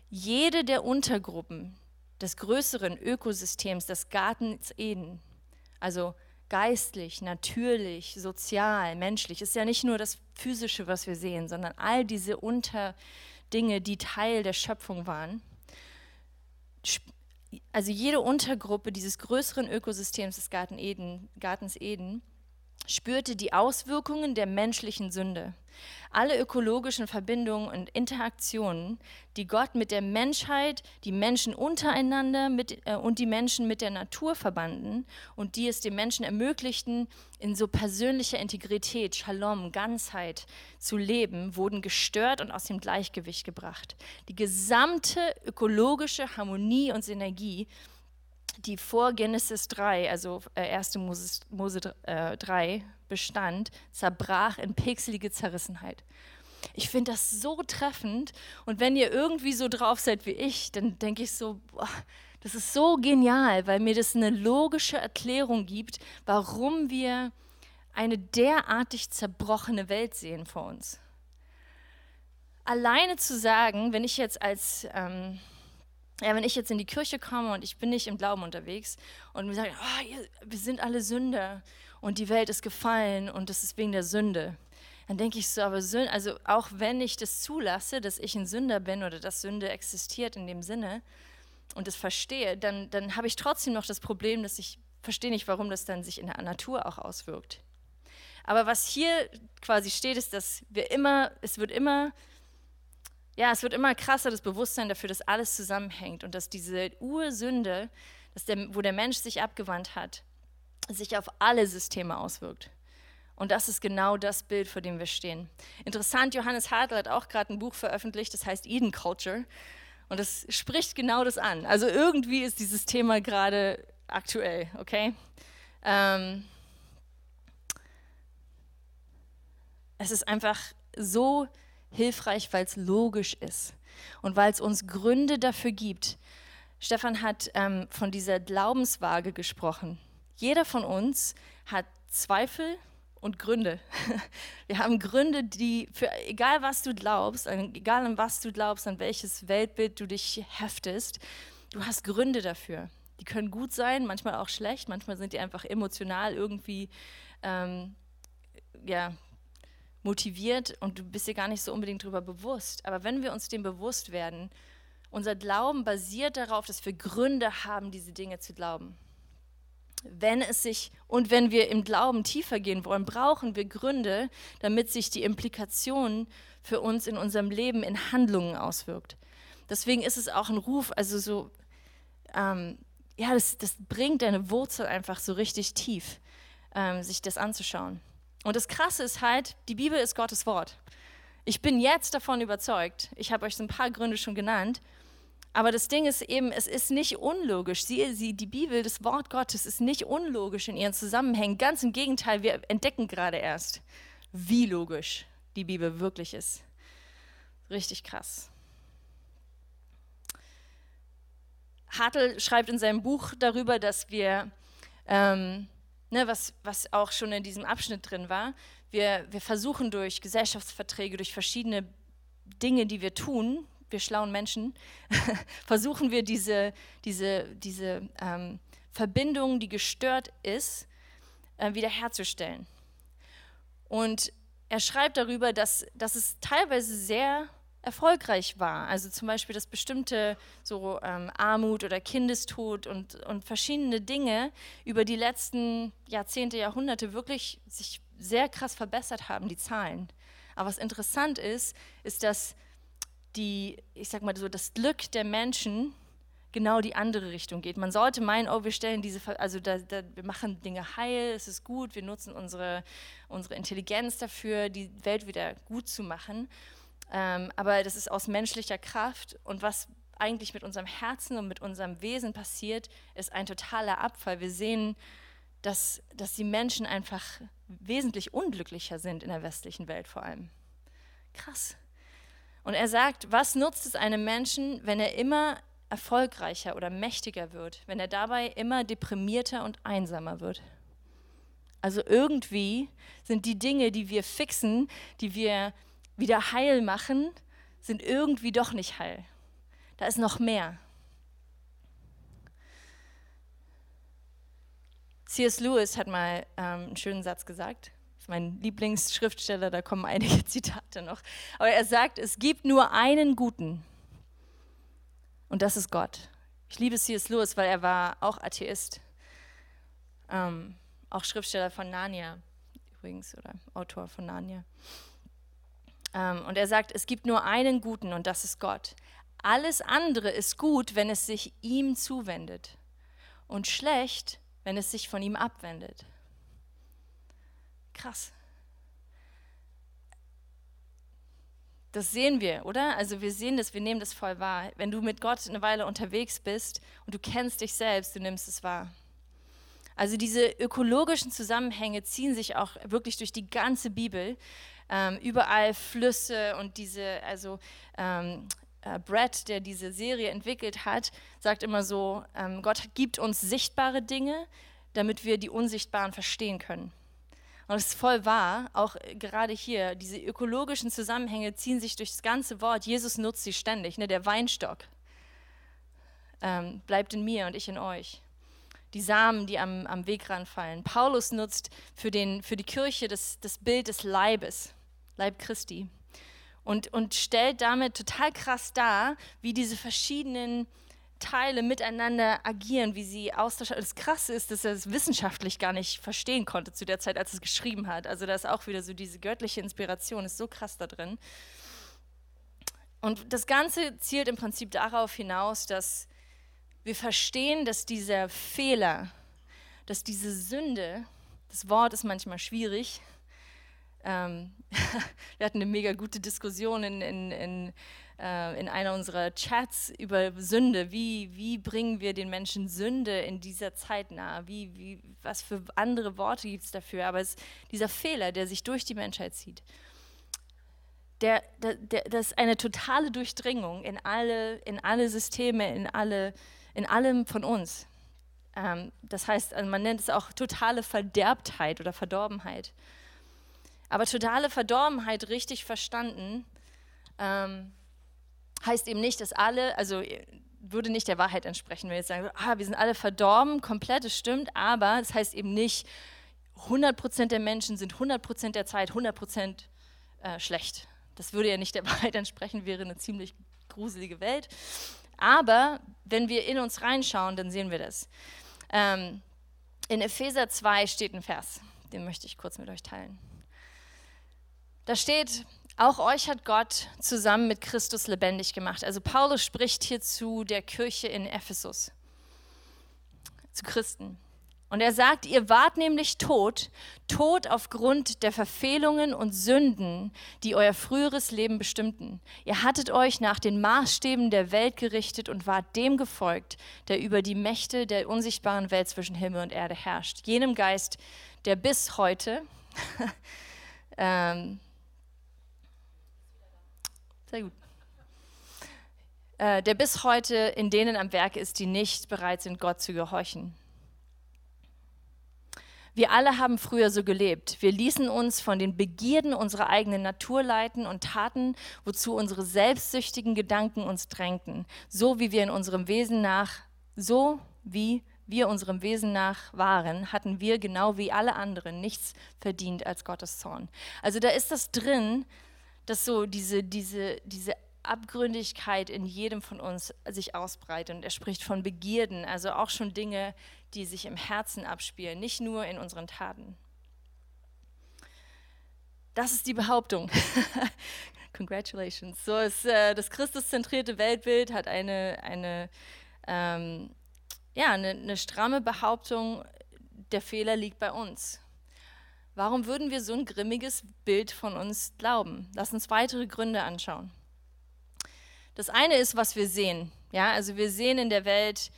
Jede der Untergruppen des größeren Ökosystems des Gartens Eden, also geistlich, natürlich, sozial, menschlich. Ist ja nicht nur das Physische, was wir sehen, sondern all diese Unterdinge, die Teil der Schöpfung waren. Also jede Untergruppe dieses größeren Ökosystems des Garten Eden, Gartens Eden spürte die Auswirkungen der menschlichen Sünde. Alle ökologischen Verbindungen und Interaktionen, die Gott mit der Menschheit, die Menschen untereinander mit, äh, und die Menschen mit der Natur verbanden und die es den Menschen ermöglichten, in so persönlicher Integrität, Shalom, Ganzheit zu leben, wurden gestört und aus dem Gleichgewicht gebracht. Die gesamte ökologische Harmonie und Synergie die vor Genesis 3, also 1. Äh, Mose, Mose äh, 3 bestand, zerbrach in pixelige Zerrissenheit. Ich finde das so treffend und wenn ihr irgendwie so drauf seid wie ich, dann denke ich so, boah, das ist so genial, weil mir das eine logische Erklärung gibt, warum wir eine derartig zerbrochene Welt sehen vor uns. Alleine zu sagen, wenn ich jetzt als ähm, ja, wenn ich jetzt in die Kirche komme und ich bin nicht im Glauben unterwegs und wir sagen, oh, wir sind alle Sünder und die Welt ist gefallen und das ist wegen der Sünde, dann denke ich so, aber Sünde, also auch wenn ich das zulasse, dass ich ein Sünder bin oder dass Sünde existiert in dem Sinne und das verstehe, dann, dann habe ich trotzdem noch das Problem, dass ich verstehe nicht, warum das dann sich in der Natur auch auswirkt. Aber was hier quasi steht, ist, dass wir immer, es wird immer ja, es wird immer krasser, das Bewusstsein dafür, dass alles zusammenhängt und dass diese Ursünde, dass der, wo der Mensch sich abgewandt hat, sich auf alle Systeme auswirkt. Und das ist genau das Bild, vor dem wir stehen. Interessant, Johannes Hartl hat auch gerade ein Buch veröffentlicht, das heißt Eden Culture. Und das spricht genau das an. Also irgendwie ist dieses Thema gerade aktuell, okay? Ähm, es ist einfach so hilfreich, weil es logisch ist und weil es uns Gründe dafür gibt. Stefan hat ähm, von dieser Glaubenswaage gesprochen. Jeder von uns hat Zweifel und Gründe. Wir haben Gründe, die für egal was du glaubst, egal an was du glaubst, an welches Weltbild du dich heftest, du hast Gründe dafür. Die können gut sein, manchmal auch schlecht, manchmal sind die einfach emotional irgendwie ähm, ja, motiviert und du bist dir gar nicht so unbedingt darüber bewusst. Aber wenn wir uns dem bewusst werden, unser Glauben basiert darauf, dass wir Gründe haben, diese Dinge zu glauben. Wenn es sich und wenn wir im Glauben tiefer gehen wollen, brauchen wir Gründe, damit sich die Implikation für uns in unserem Leben in Handlungen auswirkt. Deswegen ist es auch ein Ruf, also so, ähm, ja, das, das bringt deine Wurzel einfach so richtig tief, ähm, sich das anzuschauen. Und das Krasse ist halt, die Bibel ist Gottes Wort. Ich bin jetzt davon überzeugt, ich habe euch so ein paar Gründe schon genannt, aber das Ding ist eben, es ist nicht unlogisch. Sie, sie, die Bibel, das Wort Gottes ist nicht unlogisch in ihren Zusammenhängen. Ganz im Gegenteil, wir entdecken gerade erst, wie logisch die Bibel wirklich ist. Richtig krass. Hartl schreibt in seinem Buch darüber, dass wir ähm, ne, was, was auch schon in diesem Abschnitt drin war. Wir, wir versuchen durch Gesellschaftsverträge, durch verschiedene Dinge, die wir tun, wir schlauen Menschen, versuchen wir diese, diese, diese ähm, Verbindung, die gestört ist, äh, wiederherzustellen. Und er schreibt darüber, dass, dass es teilweise sehr erfolgreich war. Also zum Beispiel, dass bestimmte so ähm, Armut oder Kindestod und, und verschiedene Dinge über die letzten Jahrzehnte, Jahrhunderte wirklich sich sehr krass verbessert haben, die Zahlen. Aber was interessant ist, ist, dass die, ich sag mal so, das Glück der Menschen genau die andere Richtung geht. Man sollte meinen, oh, wir stellen diese, also da, da, wir machen Dinge heil, es ist gut, wir nutzen unsere, unsere Intelligenz dafür, die Welt wieder gut zu machen. Ähm, aber das ist aus menschlicher Kraft und was eigentlich mit unserem Herzen und mit unserem Wesen passiert, ist ein totaler Abfall. Wir sehen, dass, dass die Menschen einfach wesentlich unglücklicher sind in der westlichen Welt vor allem. Krass. Und er sagt, was nutzt es einem Menschen, wenn er immer erfolgreicher oder mächtiger wird, wenn er dabei immer deprimierter und einsamer wird? Also irgendwie sind die Dinge, die wir fixen, die wir wieder heil machen, sind irgendwie doch nicht heil. Da ist noch mehr. C.S. Lewis hat mal ähm, einen schönen Satz gesagt. Das ist mein Lieblingsschriftsteller, da kommen einige Zitate noch. Aber er sagt, es gibt nur einen Guten. Und das ist Gott. Ich liebe C.S. Lewis, weil er war auch Atheist. Ähm, auch Schriftsteller von Narnia. übrigens, oder Autor von Narnia. Ähm, und er sagt, es gibt nur einen Guten und das ist Gott. Alles andere ist gut, wenn es sich ihm zuwendet und schlecht, wenn es sich von ihm abwendet. Krass. Das sehen wir, oder? Also wir sehen das, wir nehmen das voll wahr. Wenn du mit Gott eine Weile unterwegs bist und du kennst dich selbst, du nimmst es wahr. Also diese ökologischen Zusammenhänge ziehen sich auch wirklich durch die ganze Bibel. Ähm, überall Flüsse und diese, also ähm, äh, Brad, der diese Serie entwickelt hat, sagt immer so, ähm, Gott gibt uns sichtbare Dinge, damit wir die unsichtbaren verstehen können. Und es ist voll wahr, auch gerade hier, diese ökologischen Zusammenhänge ziehen sich durch das ganze Wort. Jesus nutzt sie ständig. Ne? Der Weinstock ähm, bleibt in mir und ich in euch. Die Samen, die am, am Wegrand fallen. Paulus nutzt für, den, für die Kirche das, das Bild des Leibes, Leib Christi. Und, und stellt damit total krass dar, wie diese verschiedenen Teile miteinander agieren, wie sie austauschen. Das Krasse ist, dass er es wissenschaftlich gar nicht verstehen konnte zu der Zeit, als er es geschrieben hat. Also da ist auch wieder so diese göttliche Inspiration, ist so krass da drin. Und das Ganze zielt im Prinzip darauf hinaus, dass wir verstehen, dass dieser Fehler, dass diese Sünde, das Wort ist manchmal schwierig. Ähm, wir hatten eine mega gute Diskussion in, in, in äh, in einer unserer Chats über Sünde. Wie, wie bringen wir den Menschen Sünde in dieser Zeit nahe? Wie, wie, was für andere Worte gibt es dafür? Aber es, dieser Fehler, der sich durch die Menschheit zieht, der, der, der, das ist eine totale Durchdringung in alle, in alle Systeme, in, alle, in allem von uns. Ähm, das heißt, also man nennt es auch totale Verderbtheit oder Verdorbenheit. Aber totale Verdorbenheit richtig verstanden ähm, heißt eben nicht, dass alle, also würde nicht der Wahrheit entsprechen, wenn wir jetzt sagen, ah, wir sind alle verdorben, komplett, das stimmt, aber es das heißt eben nicht, 100% der Menschen sind 100% der Zeit 100% äh, schlecht. Das würde ja nicht der Wahrheit entsprechen, wäre eine ziemlich gruselige Welt. Aber wenn wir in uns reinschauen, dann sehen wir das. Ähm, in Epheser 2 steht ein Vers, den möchte ich kurz mit euch teilen. Da steht, auch euch hat Gott zusammen mit Christus lebendig gemacht. Also Paulus spricht hier zu der Kirche in Ephesus, zu Christen. Und er sagt, ihr wart nämlich tot, tot aufgrund der Verfehlungen und Sünden, die euer früheres Leben bestimmten. Ihr hattet euch nach den Maßstäben der Welt gerichtet und wart dem gefolgt, der über die Mächte der unsichtbaren Welt zwischen Himmel und Erde herrscht. Jenem Geist, der bis heute ähm, sehr gut. Äh, der bis heute in denen am Werk ist, die nicht bereit sind, Gott zu gehorchen. Wir alle haben früher so gelebt. Wir ließen uns von den Begierden unserer eigenen Natur leiten und taten, wozu unsere selbstsüchtigen Gedanken uns drängten. So wie wir in unserem Wesen nach, so wie wir unserem Wesen nach waren, hatten wir genau wie alle anderen nichts verdient als Gottes Zorn. Also da ist das drin, dass so diese, diese, diese Abgründigkeit in jedem von uns sich ausbreitet. Und er spricht von Begierden, also auch schon Dinge, die sich im Herzen abspielen, nicht nur in unseren Taten. Das ist die Behauptung. Congratulations. So ist äh, das Christuszentrierte Weltbild hat eine, eine, ähm, ja, eine, eine stramme Behauptung, der Fehler liegt bei uns. Warum würden wir so ein grimmiges Bild von uns glauben? Lass uns weitere Gründe anschauen. Das eine ist, was wir sehen. Ja, also wir sehen in der Welt,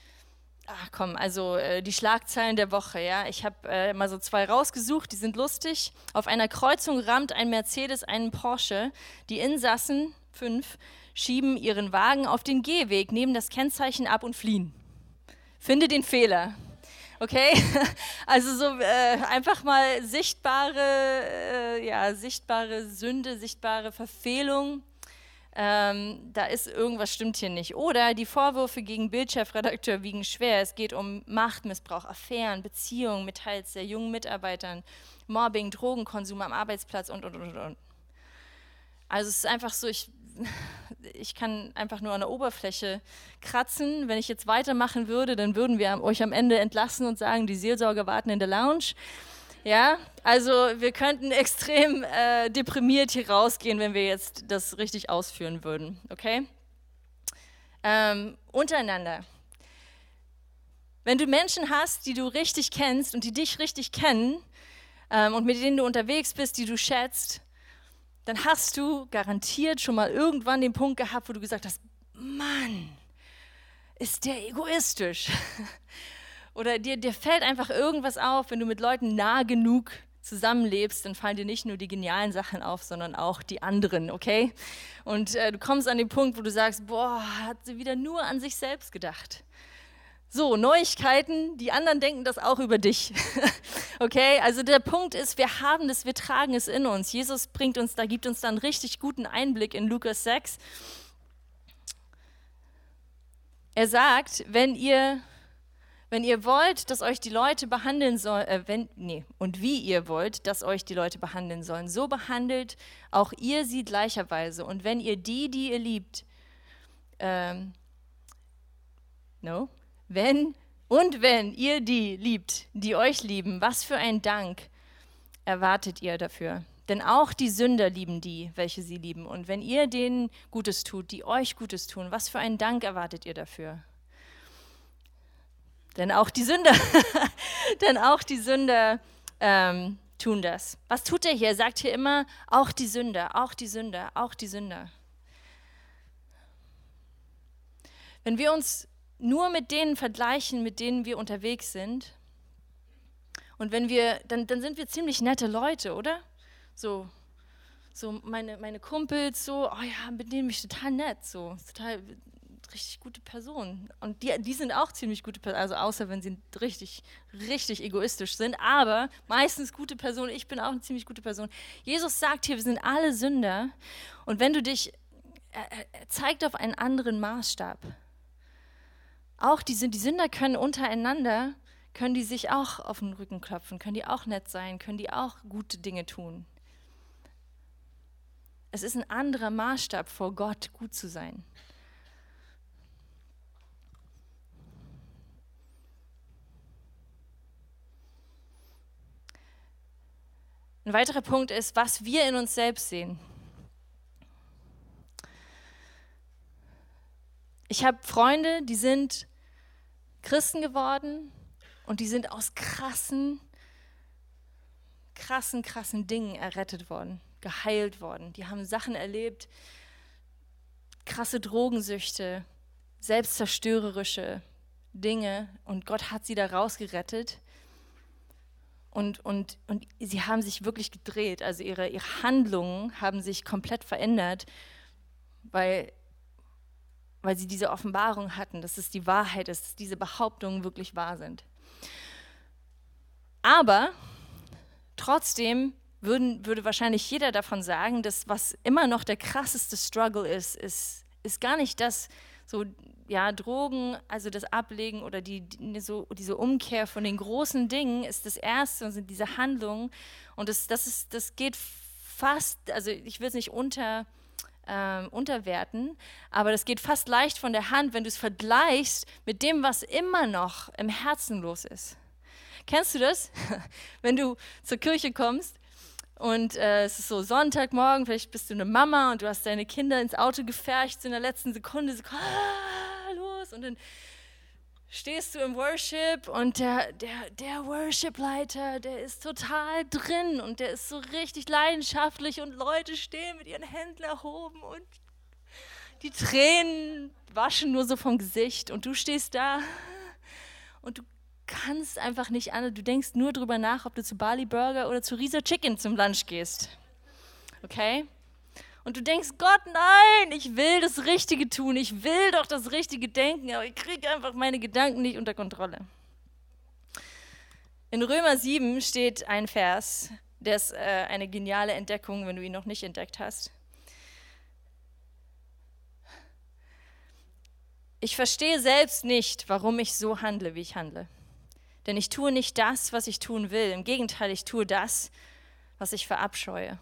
ach komm, also äh, die Schlagzeilen der Woche. Ja, ich habe äh, mal so zwei rausgesucht, die sind lustig. Auf einer Kreuzung rammt ein Mercedes einen Porsche. Die Insassen, fünf, schieben ihren Wagen auf den Gehweg, nehmen das Kennzeichen ab und fliehen. Finde den Fehler. Okay? Also so äh, einfach mal sichtbare, äh, ja, sichtbare Sünde, sichtbare Verfehlung. Ähm, da ist irgendwas stimmt hier nicht. Oder die Vorwürfe gegen Bildchefredakteur wiegen schwer. Es geht um Machtmissbrauch, Affären, Beziehungen mit teils sehr jungen Mitarbeitern, Mobbing, Drogenkonsum am Arbeitsplatz und, und, und, und. Also es ist einfach so, ich ich kann einfach nur an der Oberfläche kratzen. Wenn ich jetzt weitermachen würde, dann würden wir euch am Ende entlassen und sagen, die Seelsorger warten in der Lounge. Ja, also wir könnten extrem äh, deprimiert hier rausgehen, wenn wir jetzt das richtig ausführen würden, okay? Ähm, untereinander. Wenn du Menschen hast, die du richtig kennst und die dich richtig kennen ähm, und mit denen du unterwegs bist, die du schätzt, dann hast du garantiert schon mal irgendwann den Punkt gehabt, wo du gesagt hast, Mann, ist der egoistisch. Oder dir, dir fällt einfach irgendwas auf, wenn du mit Leuten nah genug zusammenlebst, dann fallen dir nicht nur die genialen Sachen auf, sondern auch die anderen, okay? Und äh, du kommst an den Punkt, wo du sagst, boah, hat sie wieder nur an sich selbst gedacht. So, Neuigkeiten, die anderen denken das auch über dich. okay, also der Punkt ist, wir haben das, wir tragen es in uns. Jesus bringt uns, da gibt uns dann richtig guten Einblick in Lukas 6. Er sagt, wenn ihr wenn ihr wollt, dass euch die Leute behandeln sollen, äh, wenn, nee, und wie ihr wollt, dass euch die Leute behandeln sollen, so behandelt auch ihr sie gleicherweise. Und wenn ihr die, die ihr liebt, ähm, no, wenn und wenn ihr die liebt, die euch lieben, was für ein Dank erwartet ihr dafür? Denn auch die Sünder lieben die, welche sie lieben. Und wenn ihr denen Gutes tut, die euch Gutes tun, was für einen Dank erwartet ihr dafür? Denn auch die Sünder, denn auch die Sünder ähm, tun das. Was tut er hier? Er sagt hier immer, auch die Sünder, auch die Sünder, auch die Sünder. Wenn wir uns nur mit denen vergleichen, mit denen wir unterwegs sind, und wenn wir, dann, dann sind wir ziemlich nette Leute, oder? So, so meine, meine Kumpels, so, oh ja, mit denen bin ich total nett, so, total richtig gute Personen. Und die, die sind auch ziemlich gute Personen, also außer wenn sie richtig, richtig egoistisch sind, aber meistens gute Personen. Ich bin auch eine ziemlich gute Person. Jesus sagt hier, wir sind alle Sünder. Und wenn du dich, er, er zeigt auf einen anderen Maßstab. Auch die, die Sünder können untereinander, können die sich auch auf den Rücken klopfen, können die auch nett sein, können die auch gute Dinge tun. Es ist ein anderer Maßstab vor Gott, gut zu sein. Ein weiterer Punkt ist, was wir in uns selbst sehen. Ich habe Freunde, die sind Christen geworden und die sind aus krassen, krassen, krassen Dingen errettet worden, geheilt worden. Die haben Sachen erlebt, krasse Drogensüchte, selbstzerstörerische Dinge und Gott hat sie da rausgerettet. Und, und, und sie haben sich wirklich gedreht. Also ihre, ihre Handlungen haben sich komplett verändert, weil, weil sie diese Offenbarung hatten, dass es die Wahrheit ist, dass diese Behauptungen wirklich wahr sind. Aber trotzdem würden, würde wahrscheinlich jeder davon sagen, dass was immer noch der krasseste Struggle ist, ist, ist gar nicht das, so ja, Drogen, also das Ablegen oder die, die, so, diese Umkehr von den großen Dingen ist das Erste und sind diese Handlungen. Und das, das, ist, das geht fast, also ich will es nicht unter, ähm, unterwerten, aber das geht fast leicht von der Hand, wenn du es vergleichst mit dem, was immer noch im Herzen los ist. Kennst du das? wenn du zur Kirche kommst und äh, es ist so Sonntagmorgen, vielleicht bist du eine Mama und du hast deine Kinder ins Auto gefercht, so in der letzten Sekunde, so, ah, los. Und dann stehst du im Worship und der, der, der Worship-Leiter, der ist total drin und der ist so richtig leidenschaftlich und Leute stehen mit ihren Händen erhoben und die Tränen waschen nur so vom Gesicht und du stehst da und du kannst einfach nicht an. Du denkst nur darüber nach, ob du zu Bali Burger oder zu Risa Chicken zum Lunch gehst. Okay? Und du denkst, Gott, nein, ich will das Richtige tun, ich will doch das Richtige denken, aber ich kriege einfach meine Gedanken nicht unter Kontrolle. In Römer 7 steht ein Vers, der ist äh, eine geniale Entdeckung, wenn du ihn noch nicht entdeckt hast. Ich verstehe selbst nicht, warum ich so handle, wie ich handle. Denn ich tue nicht das, was ich tun will. Im Gegenteil, ich tue das, was ich verabscheue.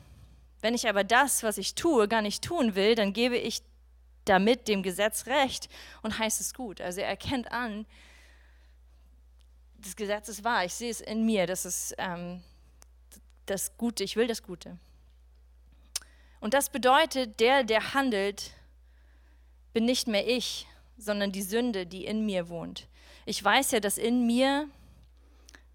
Wenn ich aber das, was ich tue, gar nicht tun will, dann gebe ich damit dem Gesetz recht und heißt es gut. Also er erkennt an, das Gesetz ist wahr, ich sehe es in mir, dass es, ähm, das Gute, ich will das Gute. Und das bedeutet, der, der handelt, bin nicht mehr ich, sondern die Sünde, die in mir wohnt. Ich weiß ja, dass in mir,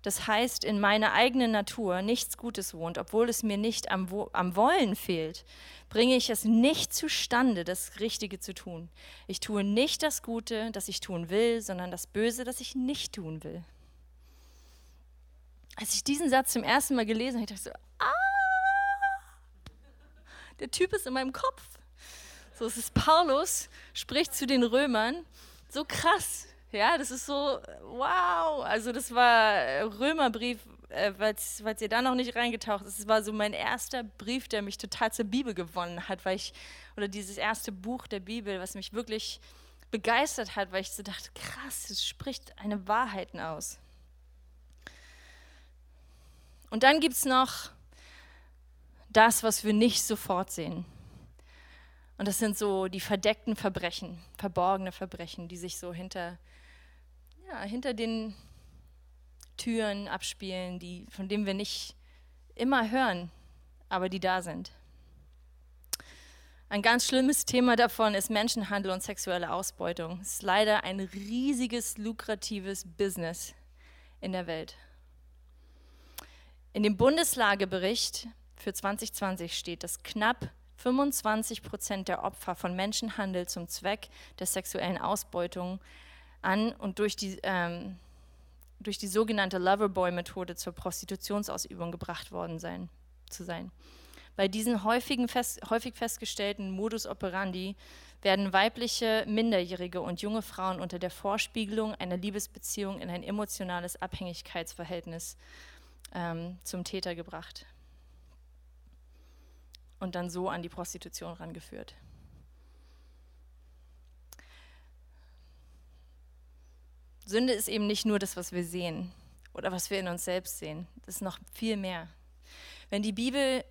das heißt in meiner eigenen Natur, nichts Gutes wohnt, obwohl es mir nicht am, am Wollen fehlt, bringe ich es nicht zustande, das Richtige zu tun. Ich tue nicht das Gute, das ich tun will, sondern das Böse, das ich nicht tun will. Als ich diesen Satz zum ersten Mal gelesen habe, dachte ich so, ah, der Typ ist in meinem Kopf. So, es ist Paulus, spricht zu den Römern. So krass. Ja, das ist so, wow. Also, das war Römerbrief, äh, falls, ihr da noch nicht reingetaucht ist. Das war so mein erster Brief, der mich total zur Bibel gewonnen hat, weil ich, oder dieses erste Buch der Bibel, was mich wirklich begeistert hat, weil ich so dachte, krass, es spricht eine Wahrheiten aus. Und dann gibt es noch das, was wir nicht sofort sehen. Und das sind so die verdeckten Verbrechen, verborgene Verbrechen, die sich so hinter, ja, hinter den Türen abspielen, die, von denen wir nicht immer hören, aber die da sind. Ein ganz schlimmes Thema davon ist Menschenhandel und sexuelle Ausbeutung. Es ist leider ein riesiges, lukratives Business in der Welt. In dem Bundeslagebericht für 2020 steht, dass knapp 25 Prozent der Opfer von Menschenhandel zum Zweck der sexuellen Ausbeutung an und durch die, ähm, durch die sogenannte Loverboy-Methode zur Prostitutionsausübung gebracht worden sein, zu sein. Bei diesen häufigen fest, häufig festgestellten Modus operandi werden weibliche Minderjährige und junge Frauen unter der Vorspiegelung einer Liebesbeziehung in ein emotionales Abhängigkeitsverhältnis ähm, zum Täter gebracht und dann so an die Prostitution rangeführt. Sünde ist eben nicht nur das, was wir sehen oder was wir in uns selbst sehen. Das ist noch viel mehr. Wenn die Bibel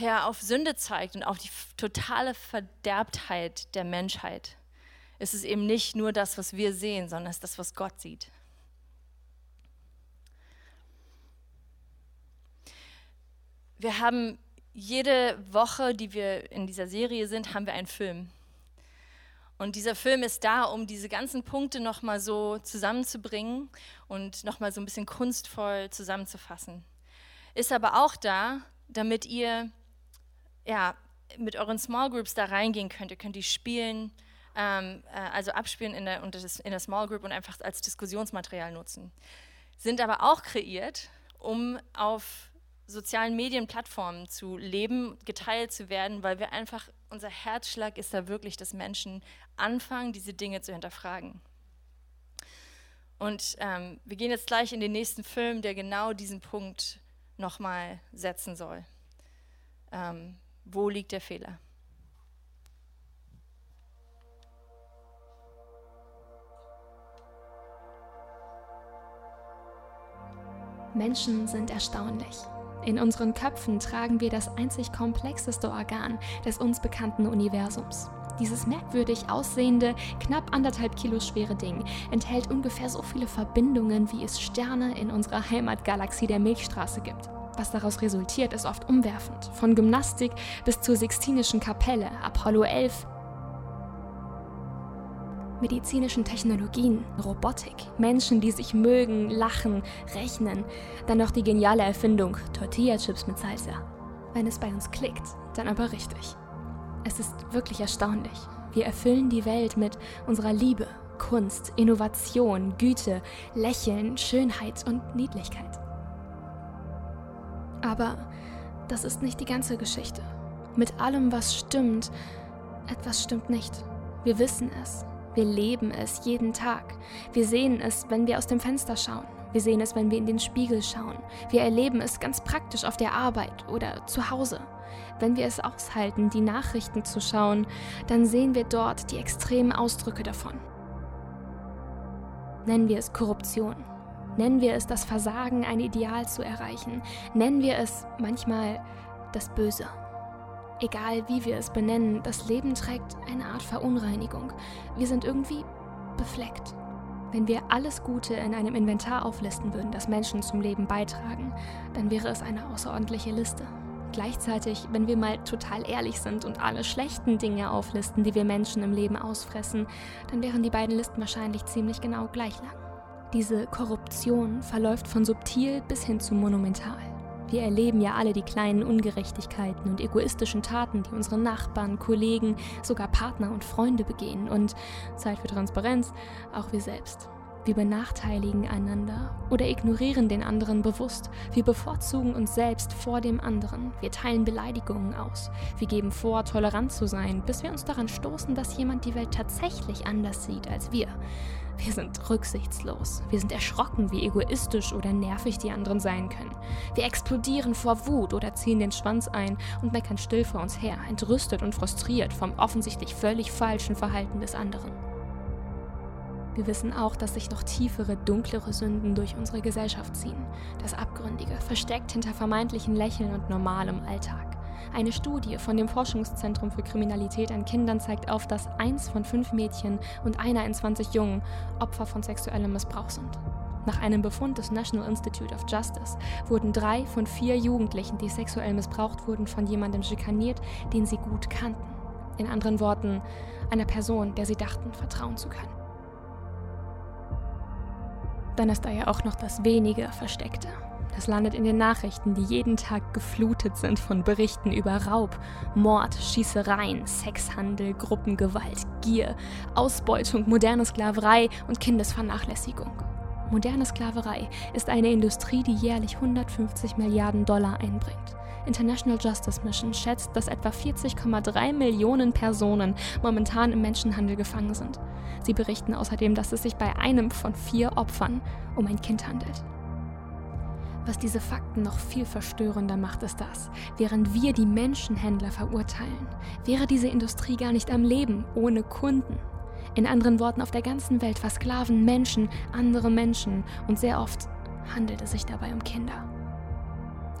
ja, auf Sünde zeigt und auf die totale Verderbtheit der Menschheit, ist es eben nicht nur das, was wir sehen, sondern es ist das, was Gott sieht. wir haben jede Woche, die wir in dieser Serie sind, haben wir einen Film. Und dieser Film ist da, um diese ganzen Punkte nochmal so zusammenzubringen und nochmal so ein bisschen kunstvoll zusammenzufassen. Ist aber auch da, damit ihr ja, mit euren Small Groups da reingehen könnt. Ihr könnt die spielen, ähm, äh, also abspielen in der, in der Small Group und einfach als Diskussionsmaterial nutzen. Sind aber auch kreiert, um auf sozialen Medienplattformen zu leben, geteilt zu werden, weil wir einfach, unser Herzschlag ist da wirklich, dass Menschen anfangen, diese Dinge zu hinterfragen. Und ähm, wir gehen jetzt gleich in den nächsten Film, der genau diesen Punkt nochmal setzen soll. Ähm, wo liegt der Fehler? Menschen sind erstaunlich. In unseren Köpfen tragen wir das einzig komplexeste Organ des uns bekannten Universums. Dieses merkwürdig aussehende, knapp anderthalb Kilo schwere Ding enthält ungefähr so viele Verbindungen, wie es Sterne in unserer Heimatgalaxie der Milchstraße gibt. Was daraus resultiert, ist oft umwerfend. Von Gymnastik bis zur Sixtinischen Kapelle, Apollo 11, medizinischen Technologien, Robotik, Menschen, die sich mögen, lachen, rechnen, dann noch die geniale Erfindung Tortilla-Chips mit Salsa. Wenn es bei uns klickt, dann aber richtig. Es ist wirklich erstaunlich. Wir erfüllen die Welt mit unserer Liebe, Kunst, Innovation, Güte, Lächeln, Schönheit und Niedlichkeit. Aber das ist nicht die ganze Geschichte. Mit allem, was stimmt, etwas stimmt nicht. Wir wissen es, wir leben es jeden Tag. Wir sehen es, wenn wir aus dem Fenster schauen. Wir sehen es, wenn wir in den Spiegel schauen. Wir erleben es ganz praktisch auf der Arbeit oder zu Hause. Wenn wir es aushalten, die Nachrichten zu schauen, dann sehen wir dort die extremen Ausdrücke davon. Nennen wir es Korruption. Nennen wir es das Versagen, ein Ideal zu erreichen. Nennen wir es manchmal das Böse. Egal wie wir es benennen, das Leben trägt eine Art Verunreinigung. Wir sind irgendwie befleckt. Wenn wir alles Gute in einem Inventar auflisten würden, das Menschen zum Leben beitragen, dann wäre es eine außerordentliche Liste. Gleichzeitig, wenn wir mal total ehrlich sind und alle schlechten Dinge auflisten, die wir Menschen im Leben ausfressen, dann wären die beiden Listen wahrscheinlich ziemlich genau gleich lang. Diese Korruption verläuft von subtil bis hin zu monumental. Wir erleben ja alle die kleinen Ungerechtigkeiten und egoistischen Taten, die unsere Nachbarn, Kollegen, sogar Partner und Freunde begehen und, Zeit für Transparenz, auch wir selbst. Wir benachteiligen einander oder ignorieren den anderen bewusst. Wir bevorzugen uns selbst vor dem anderen. Wir teilen Beleidigungen aus. Wir geben vor, tolerant zu sein, bis wir uns daran stoßen, dass jemand die Welt tatsächlich anders sieht als wir. Wir sind rücksichtslos. Wir sind erschrocken, wie egoistisch oder nervig die anderen sein können. Wir explodieren vor Wut oder ziehen den Schwanz ein und meckern still vor uns her, entrüstet und frustriert vom offensichtlich völlig falschen Verhalten des anderen. Wir wissen auch, dass sich noch tiefere, dunklere Sünden durch unsere Gesellschaft ziehen. Das Abgründige, versteckt hinter vermeintlichen Lächeln und normalem Alltag. Eine Studie von dem Forschungszentrum für Kriminalität an Kindern zeigt auf, dass eins von fünf Mädchen und einer in 20 Jungen Opfer von sexuellem Missbrauch sind. Nach einem Befund des National Institute of Justice wurden drei von vier Jugendlichen, die sexuell missbraucht wurden, von jemandem schikaniert, den sie gut kannten. In anderen Worten, einer Person, der sie dachten, vertrauen zu können. Dann ist da ja auch noch das wenige Versteckte. Das landet in den Nachrichten, die jeden Tag geflutet sind von Berichten über Raub, Mord, Schießereien, Sexhandel, Gruppengewalt, Gier, Ausbeutung, moderne Sklaverei und Kindesvernachlässigung. Moderne Sklaverei ist eine Industrie, die jährlich 150 Milliarden Dollar einbringt. International Justice Mission schätzt, dass etwa 40,3 Millionen Personen momentan im Menschenhandel gefangen sind. Sie berichten außerdem, dass es sich bei einem von vier Opfern um ein Kind handelt. Was diese Fakten noch viel verstörender macht, ist das, während wir die Menschenhändler verurteilen, wäre diese Industrie gar nicht am Leben ohne Kunden. In anderen Worten, auf der ganzen Welt versklaven Menschen andere Menschen und sehr oft handelt es sich dabei um Kinder.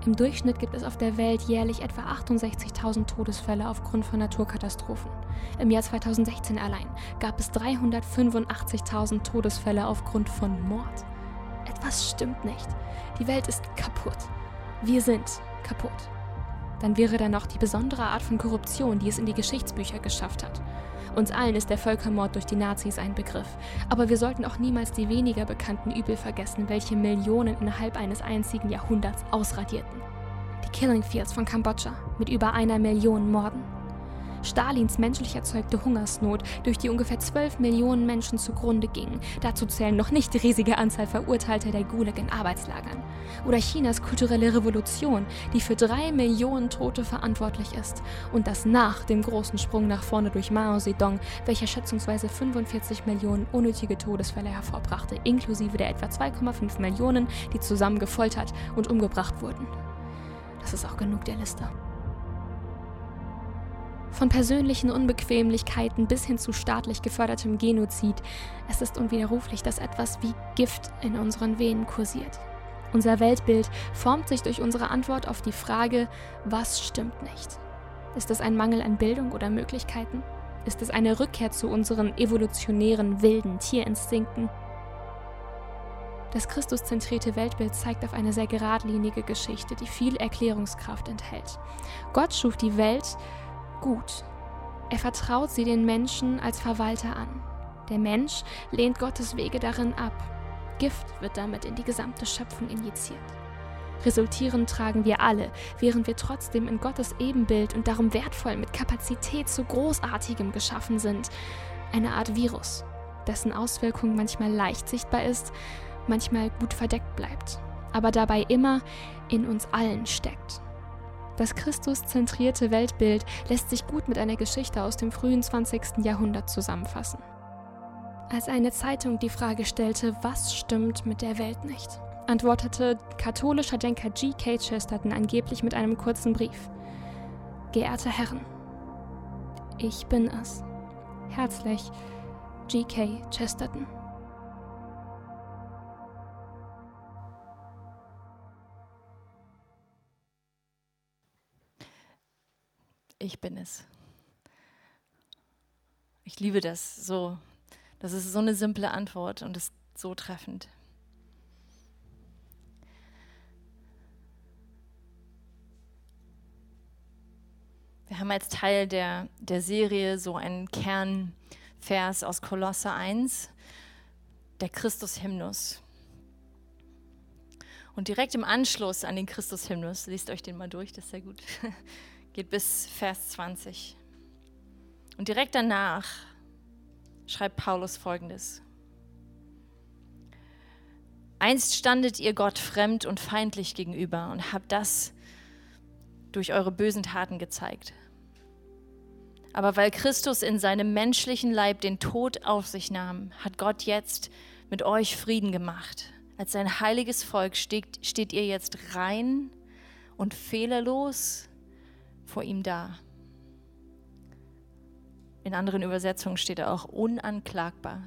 Im Durchschnitt gibt es auf der Welt jährlich etwa 68.000 Todesfälle aufgrund von Naturkatastrophen. Im Jahr 2016 allein gab es 385.000 Todesfälle aufgrund von Mord. Etwas stimmt nicht. Die Welt ist kaputt. Wir sind kaputt. Dann wäre da noch die besondere Art von Korruption, die es in die Geschichtsbücher geschafft hat. Uns allen ist der Völkermord durch die Nazis ein Begriff. Aber wir sollten auch niemals die weniger bekannten Übel vergessen, welche Millionen innerhalb eines einzigen Jahrhunderts ausradierten. Die Killing Fields von Kambodscha mit über einer Million Morden. Stalins menschlich erzeugte Hungersnot, durch die ungefähr 12 Millionen Menschen zugrunde gingen. Dazu zählen noch nicht die riesige Anzahl Verurteilter der Gulag in Arbeitslagern. Oder Chinas kulturelle Revolution, die für drei Millionen Tote verantwortlich ist. Und das nach dem großen Sprung nach vorne durch Mao Zedong, welcher schätzungsweise 45 Millionen unnötige Todesfälle hervorbrachte, inklusive der etwa 2,5 Millionen, die zusammen gefoltert und umgebracht wurden. Das ist auch genug der Liste. Von persönlichen Unbequemlichkeiten bis hin zu staatlich gefördertem Genozid. Es ist unwiderruflich, dass etwas wie Gift in unseren Venen kursiert. Unser Weltbild formt sich durch unsere Antwort auf die Frage, was stimmt nicht? Ist es ein Mangel an Bildung oder Möglichkeiten? Ist es eine Rückkehr zu unseren evolutionären wilden Tierinstinkten? Das christuszentrierte Weltbild zeigt auf eine sehr geradlinige Geschichte, die viel Erklärungskraft enthält. Gott schuf die Welt gut. Er vertraut sie den Menschen als Verwalter an. Der Mensch lehnt Gottes Wege darin ab. Gift wird damit in die gesamte Schöpfung injiziert. Resultierend tragen wir alle, während wir trotzdem in Gottes Ebenbild und darum wertvoll mit Kapazität zu Großartigem geschaffen sind, eine Art Virus, dessen Auswirkung manchmal leicht sichtbar ist, manchmal gut verdeckt bleibt, aber dabei immer in uns allen steckt. Das Christus-zentrierte Weltbild lässt sich gut mit einer Geschichte aus dem frühen 20. Jahrhundert zusammenfassen. Als eine Zeitung die Frage stellte, was stimmt mit der Welt nicht, antwortete katholischer Denker G.K. Chesterton angeblich mit einem kurzen Brief. Geehrte Herren, ich bin es. Herzlich, G.K. Chesterton. Ich bin es. Ich liebe das so, Das ist so eine simple Antwort und ist so treffend. Wir haben als Teil der, der Serie so einen Kernvers aus Kolosse 1, der Christus-Hymnus. Und direkt im Anschluss an den Christus-Hymnus, lest euch den mal durch, das ist sehr gut, geht bis Vers 20. Und direkt danach schreibt Paulus folgendes. Einst standet ihr Gott fremd und feindlich gegenüber und habt das durch eure bösen Taten gezeigt. Aber weil Christus in seinem menschlichen Leib den Tod auf sich nahm, hat Gott jetzt mit euch Frieden gemacht. Als sein heiliges Volk steht, steht ihr jetzt rein und fehlerlos vor ihm da. In anderen Übersetzungen steht er auch unanklagbar.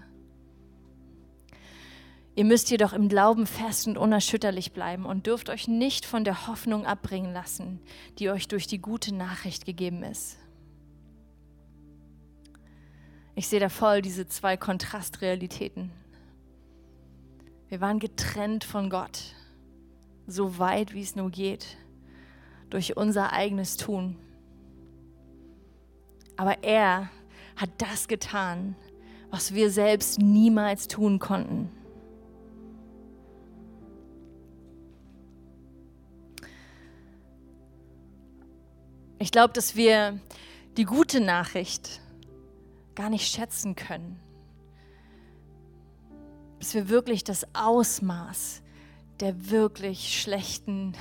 Ihr müsst jedoch im Glauben fest und unerschütterlich bleiben und dürft euch nicht von der Hoffnung abbringen lassen, die euch durch die gute Nachricht gegeben ist. Ich sehe da voll diese zwei Kontrastrealitäten. Wir waren getrennt von Gott, so weit wie es nur geht, durch unser eigenes Tun. Aber er hat das getan, was wir selbst niemals tun konnten. Ich glaube, dass wir die gute Nachricht gar nicht schätzen können. Bis wir wirklich das Ausmaß der wirklich schlechten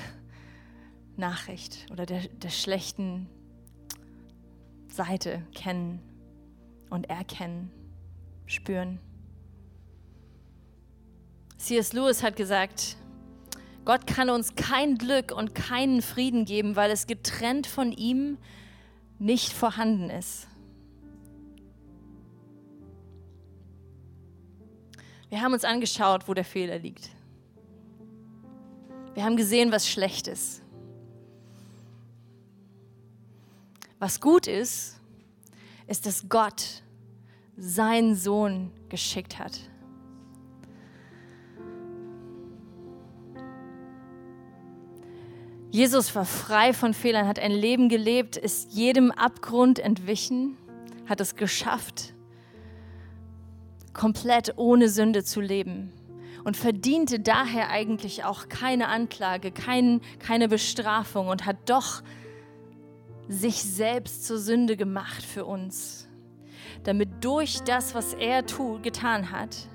Nachricht oder der, der schlechten Seite kennen und erkennen, spüren. C.S. Lewis hat gesagt, Gott kann uns kein Glück und keinen Frieden geben, weil es getrennt von ihm nicht vorhanden ist. Wir haben uns angeschaut, wo der Fehler liegt. Wir haben gesehen, was schlecht ist. Was gut ist, ist, dass Gott seinen Sohn geschickt hat. Jesus war frei von Fehlern, hat ein Leben gelebt, ist jedem Abgrund entwichen, hat es geschafft, komplett ohne Sünde zu leben und verdiente daher eigentlich auch keine Anklage, kein, keine Bestrafung und hat doch sich selbst zur Sünde gemacht für uns, damit durch das, was er tu, getan hat,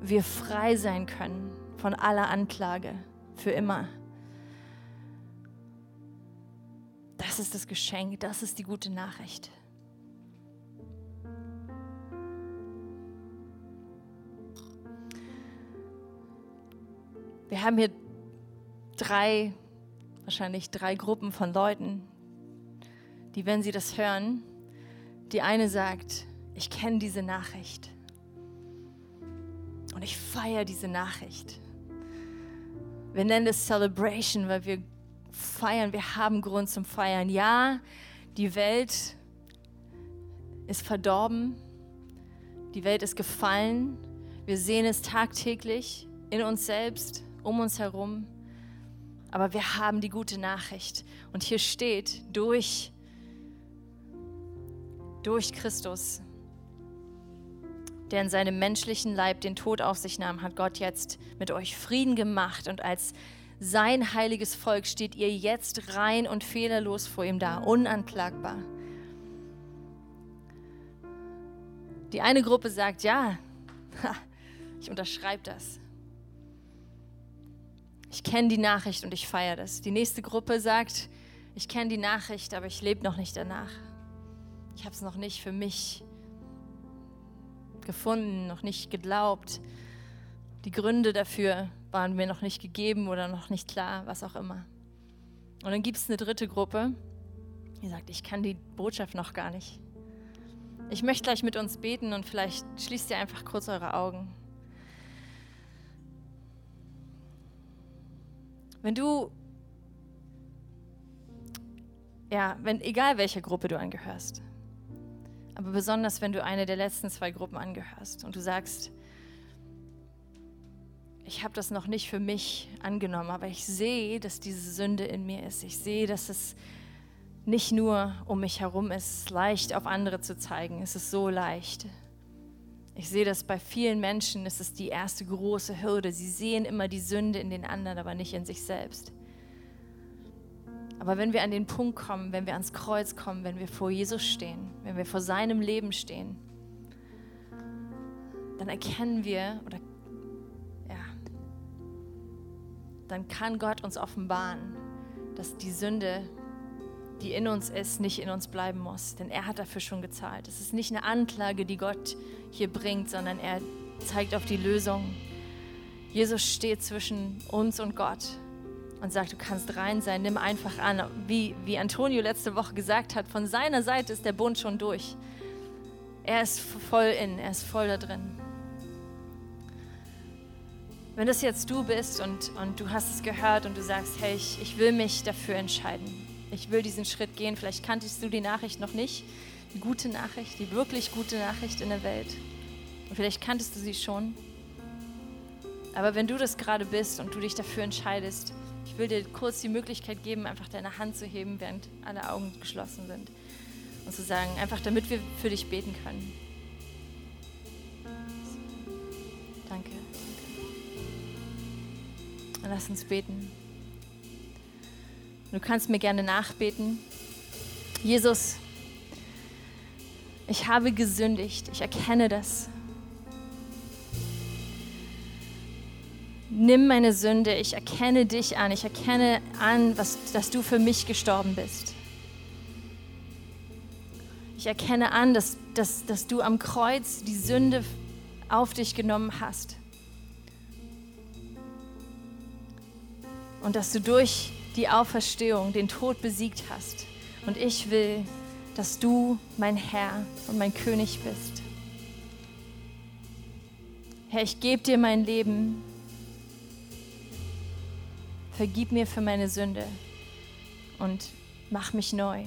wir frei sein können von aller Anklage für immer. Das ist das Geschenk, das ist die gute Nachricht. Wir haben hier drei, wahrscheinlich drei Gruppen von Leuten, die, wenn sie das hören, die eine sagt, ich kenne diese Nachricht und ich feiere diese Nachricht. Wir nennen es Celebration, weil wir feiern, wir haben Grund zum Feiern. Ja, die Welt ist verdorben, die Welt ist gefallen, wir sehen es tagtäglich in uns selbst, um uns herum, aber wir haben die gute Nachricht. Und hier steht, durch, durch Christus, der in seinem menschlichen Leib den Tod auf sich nahm, hat Gott jetzt mit euch Frieden gemacht und als sein heiliges Volk steht ihr jetzt rein und fehlerlos vor ihm da, unanklagbar. Die eine Gruppe sagt, ja, ich unterschreibe das. Ich kenne die Nachricht und ich feiere das. Die nächste Gruppe sagt, ich kenne die Nachricht, aber ich lebe noch nicht danach. Ich habe es noch nicht für mich gefunden, noch nicht geglaubt. Die Gründe dafür waren mir noch nicht gegeben oder noch nicht klar, was auch immer. Und dann gibt es eine dritte Gruppe, die sagt, ich kann die Botschaft noch gar nicht. Ich möchte gleich mit uns beten und vielleicht schließt ihr einfach kurz eure Augen. Wenn du, ja, wenn, egal welcher Gruppe du angehörst, Aber besonders, wenn du eine der letzten zwei Gruppen angehörst und du sagst, ich habe das noch nicht für mich angenommen, aber ich sehe, dass diese Sünde in mir ist. Ich sehe, dass es nicht nur um mich herum ist, leicht auf andere zu zeigen. Es ist so leicht. Ich sehe das bei vielen Menschen, es ist die erste große Hürde. Sie sehen immer die Sünde in den anderen, aber nicht in sich selbst. Aber wenn wir an den Punkt kommen, wenn wir ans Kreuz kommen, wenn wir vor Jesus stehen, wenn wir vor seinem Leben stehen, dann erkennen wir oder ja, dann kann Gott uns offenbaren, dass die Sünde, die in uns ist, nicht in uns bleiben muss, denn er hat dafür schon gezahlt. Es ist nicht eine Anklage, die Gott hier bringt, sondern er zeigt auf die Lösung. Jesus steht zwischen uns und Gott und sagt, du kannst rein sein, nimm einfach an. Wie, wie Antonio letzte Woche gesagt hat, von seiner Seite ist der Bund schon durch. Er ist voll in, er ist voll da drin. Wenn das jetzt du bist und, und du hast es gehört und du sagst, hey, ich, ich will mich dafür entscheiden, ich will diesen Schritt gehen, vielleicht kanntest du die Nachricht noch nicht, die gute Nachricht, die wirklich gute Nachricht in der Welt. Und vielleicht kanntest du sie schon. Aber wenn du das gerade bist und du dich dafür entscheidest, ich will dir kurz die Möglichkeit geben, einfach deine Hand zu heben, während alle Augen geschlossen sind. Und zu sagen, einfach damit wir für dich beten können. Danke. Und lass uns beten. Du kannst mir gerne nachbeten. Jesus, ich habe gesündigt. Ich erkenne das. Nimm meine Sünde, ich erkenne dich an, ich erkenne an, was, dass du für mich gestorben bist. Ich erkenne an, dass, dass, dass du am Kreuz die Sünde auf dich genommen hast. Und dass du durch die Auferstehung den Tod besiegt hast. Und ich will, dass du mein Herr und mein König bist. Herr, ich gebe dir mein Leben Vergib mir für meine Sünde und mach mich neu.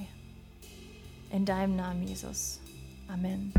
In deinem Namen, Jesus. Amen.